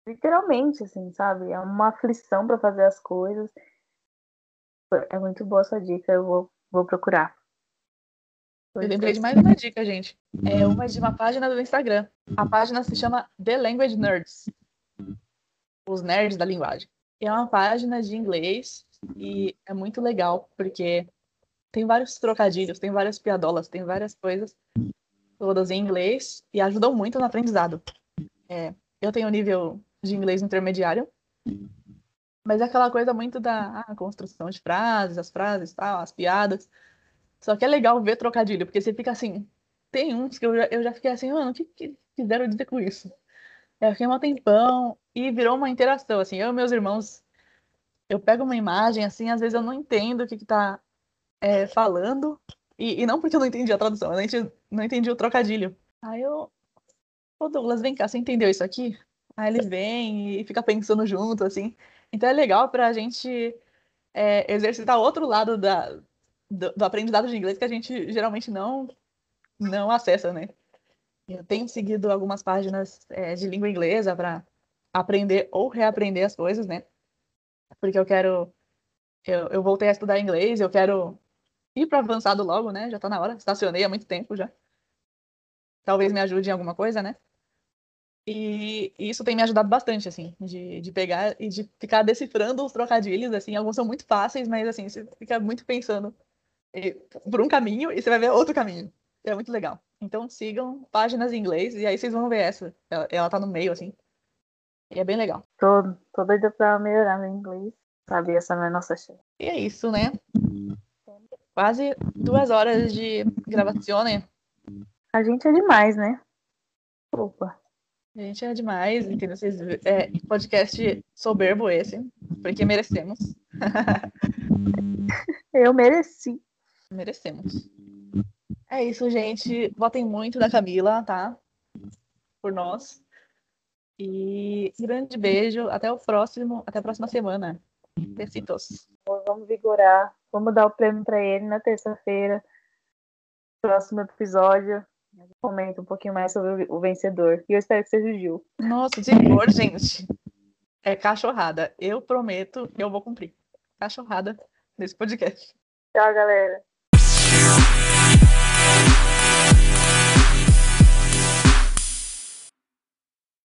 Literalmente, assim, sabe? É uma aflição para fazer as coisas. É muito boa essa dica, eu vou, vou procurar. Eu lembrei de mais uma dica, gente. É uma de uma página do Instagram. A página se chama The Language Nerds. Os nerds da linguagem. É uma página de inglês e é muito legal porque tem vários trocadilhos, tem várias piadolas, tem várias coisas todas em inglês e ajudam muito no aprendizado. É, eu tenho nível de inglês intermediário, mas é aquela coisa muito da ah, construção de frases, as frases, tal, as piadas. Só que é legal ver trocadilho, porque você fica assim. Tem uns que eu já, eu já fiquei assim, mano, o que, que quiseram dizer com isso? Eu fiquei um tempão e virou uma interação, assim, eu e meus irmãos, eu pego uma imagem, assim, às vezes eu não entendo o que, que tá é, falando, e, e, não porque eu não entendi a tradução, eu não entendi, não entendi o trocadilho. Aí eu, ô Douglas, vem cá, você entendeu isso aqui? Aí ele vem e fica pensando junto, assim. Então é legal pra gente é, exercitar outro lado da, do, do, aprendizado de inglês que a gente geralmente não, não acessa, né? Eu tenho seguido algumas páginas é, de língua inglesa para aprender ou reaprender as coisas, né? Porque eu quero. Eu, eu voltei a estudar inglês, eu quero ir para avançado logo, né? Já tá na hora. Estacionei há muito tempo já. Talvez me ajude em alguma coisa, né? E isso tem me ajudado bastante, assim, de, de pegar e de ficar decifrando os trocadilhos, assim. Alguns são muito fáceis, mas, assim, você fica muito pensando por um caminho e você vai ver outro caminho. É muito legal. Então sigam páginas em inglês e aí vocês vão ver essa. Ela, ela tá no meio, assim. E é bem legal. Tô, tô doida pra melhorar meu inglês. Sabe, essa não é nossa chance. E é isso, né? Quase duas horas de gravação, né? A gente é demais, né? Opa. A gente é demais, entendeu? Vocês, é, podcast soberbo esse, porque merecemos. Eu mereci. Merecemos. É isso, gente. Votem muito na Camila, tá? Por nós. E grande beijo. Até o próximo, até a próxima semana. Besitos. Vamos vigorar. Vamos dar o prêmio para ele na terça-feira. Próximo episódio. Comenta um pouquinho mais sobre o vencedor. E eu espero que seja o Gil. Nossa, se for, gente. É cachorrada. Eu prometo que eu vou cumprir. Cachorrada nesse podcast. Tchau, galera.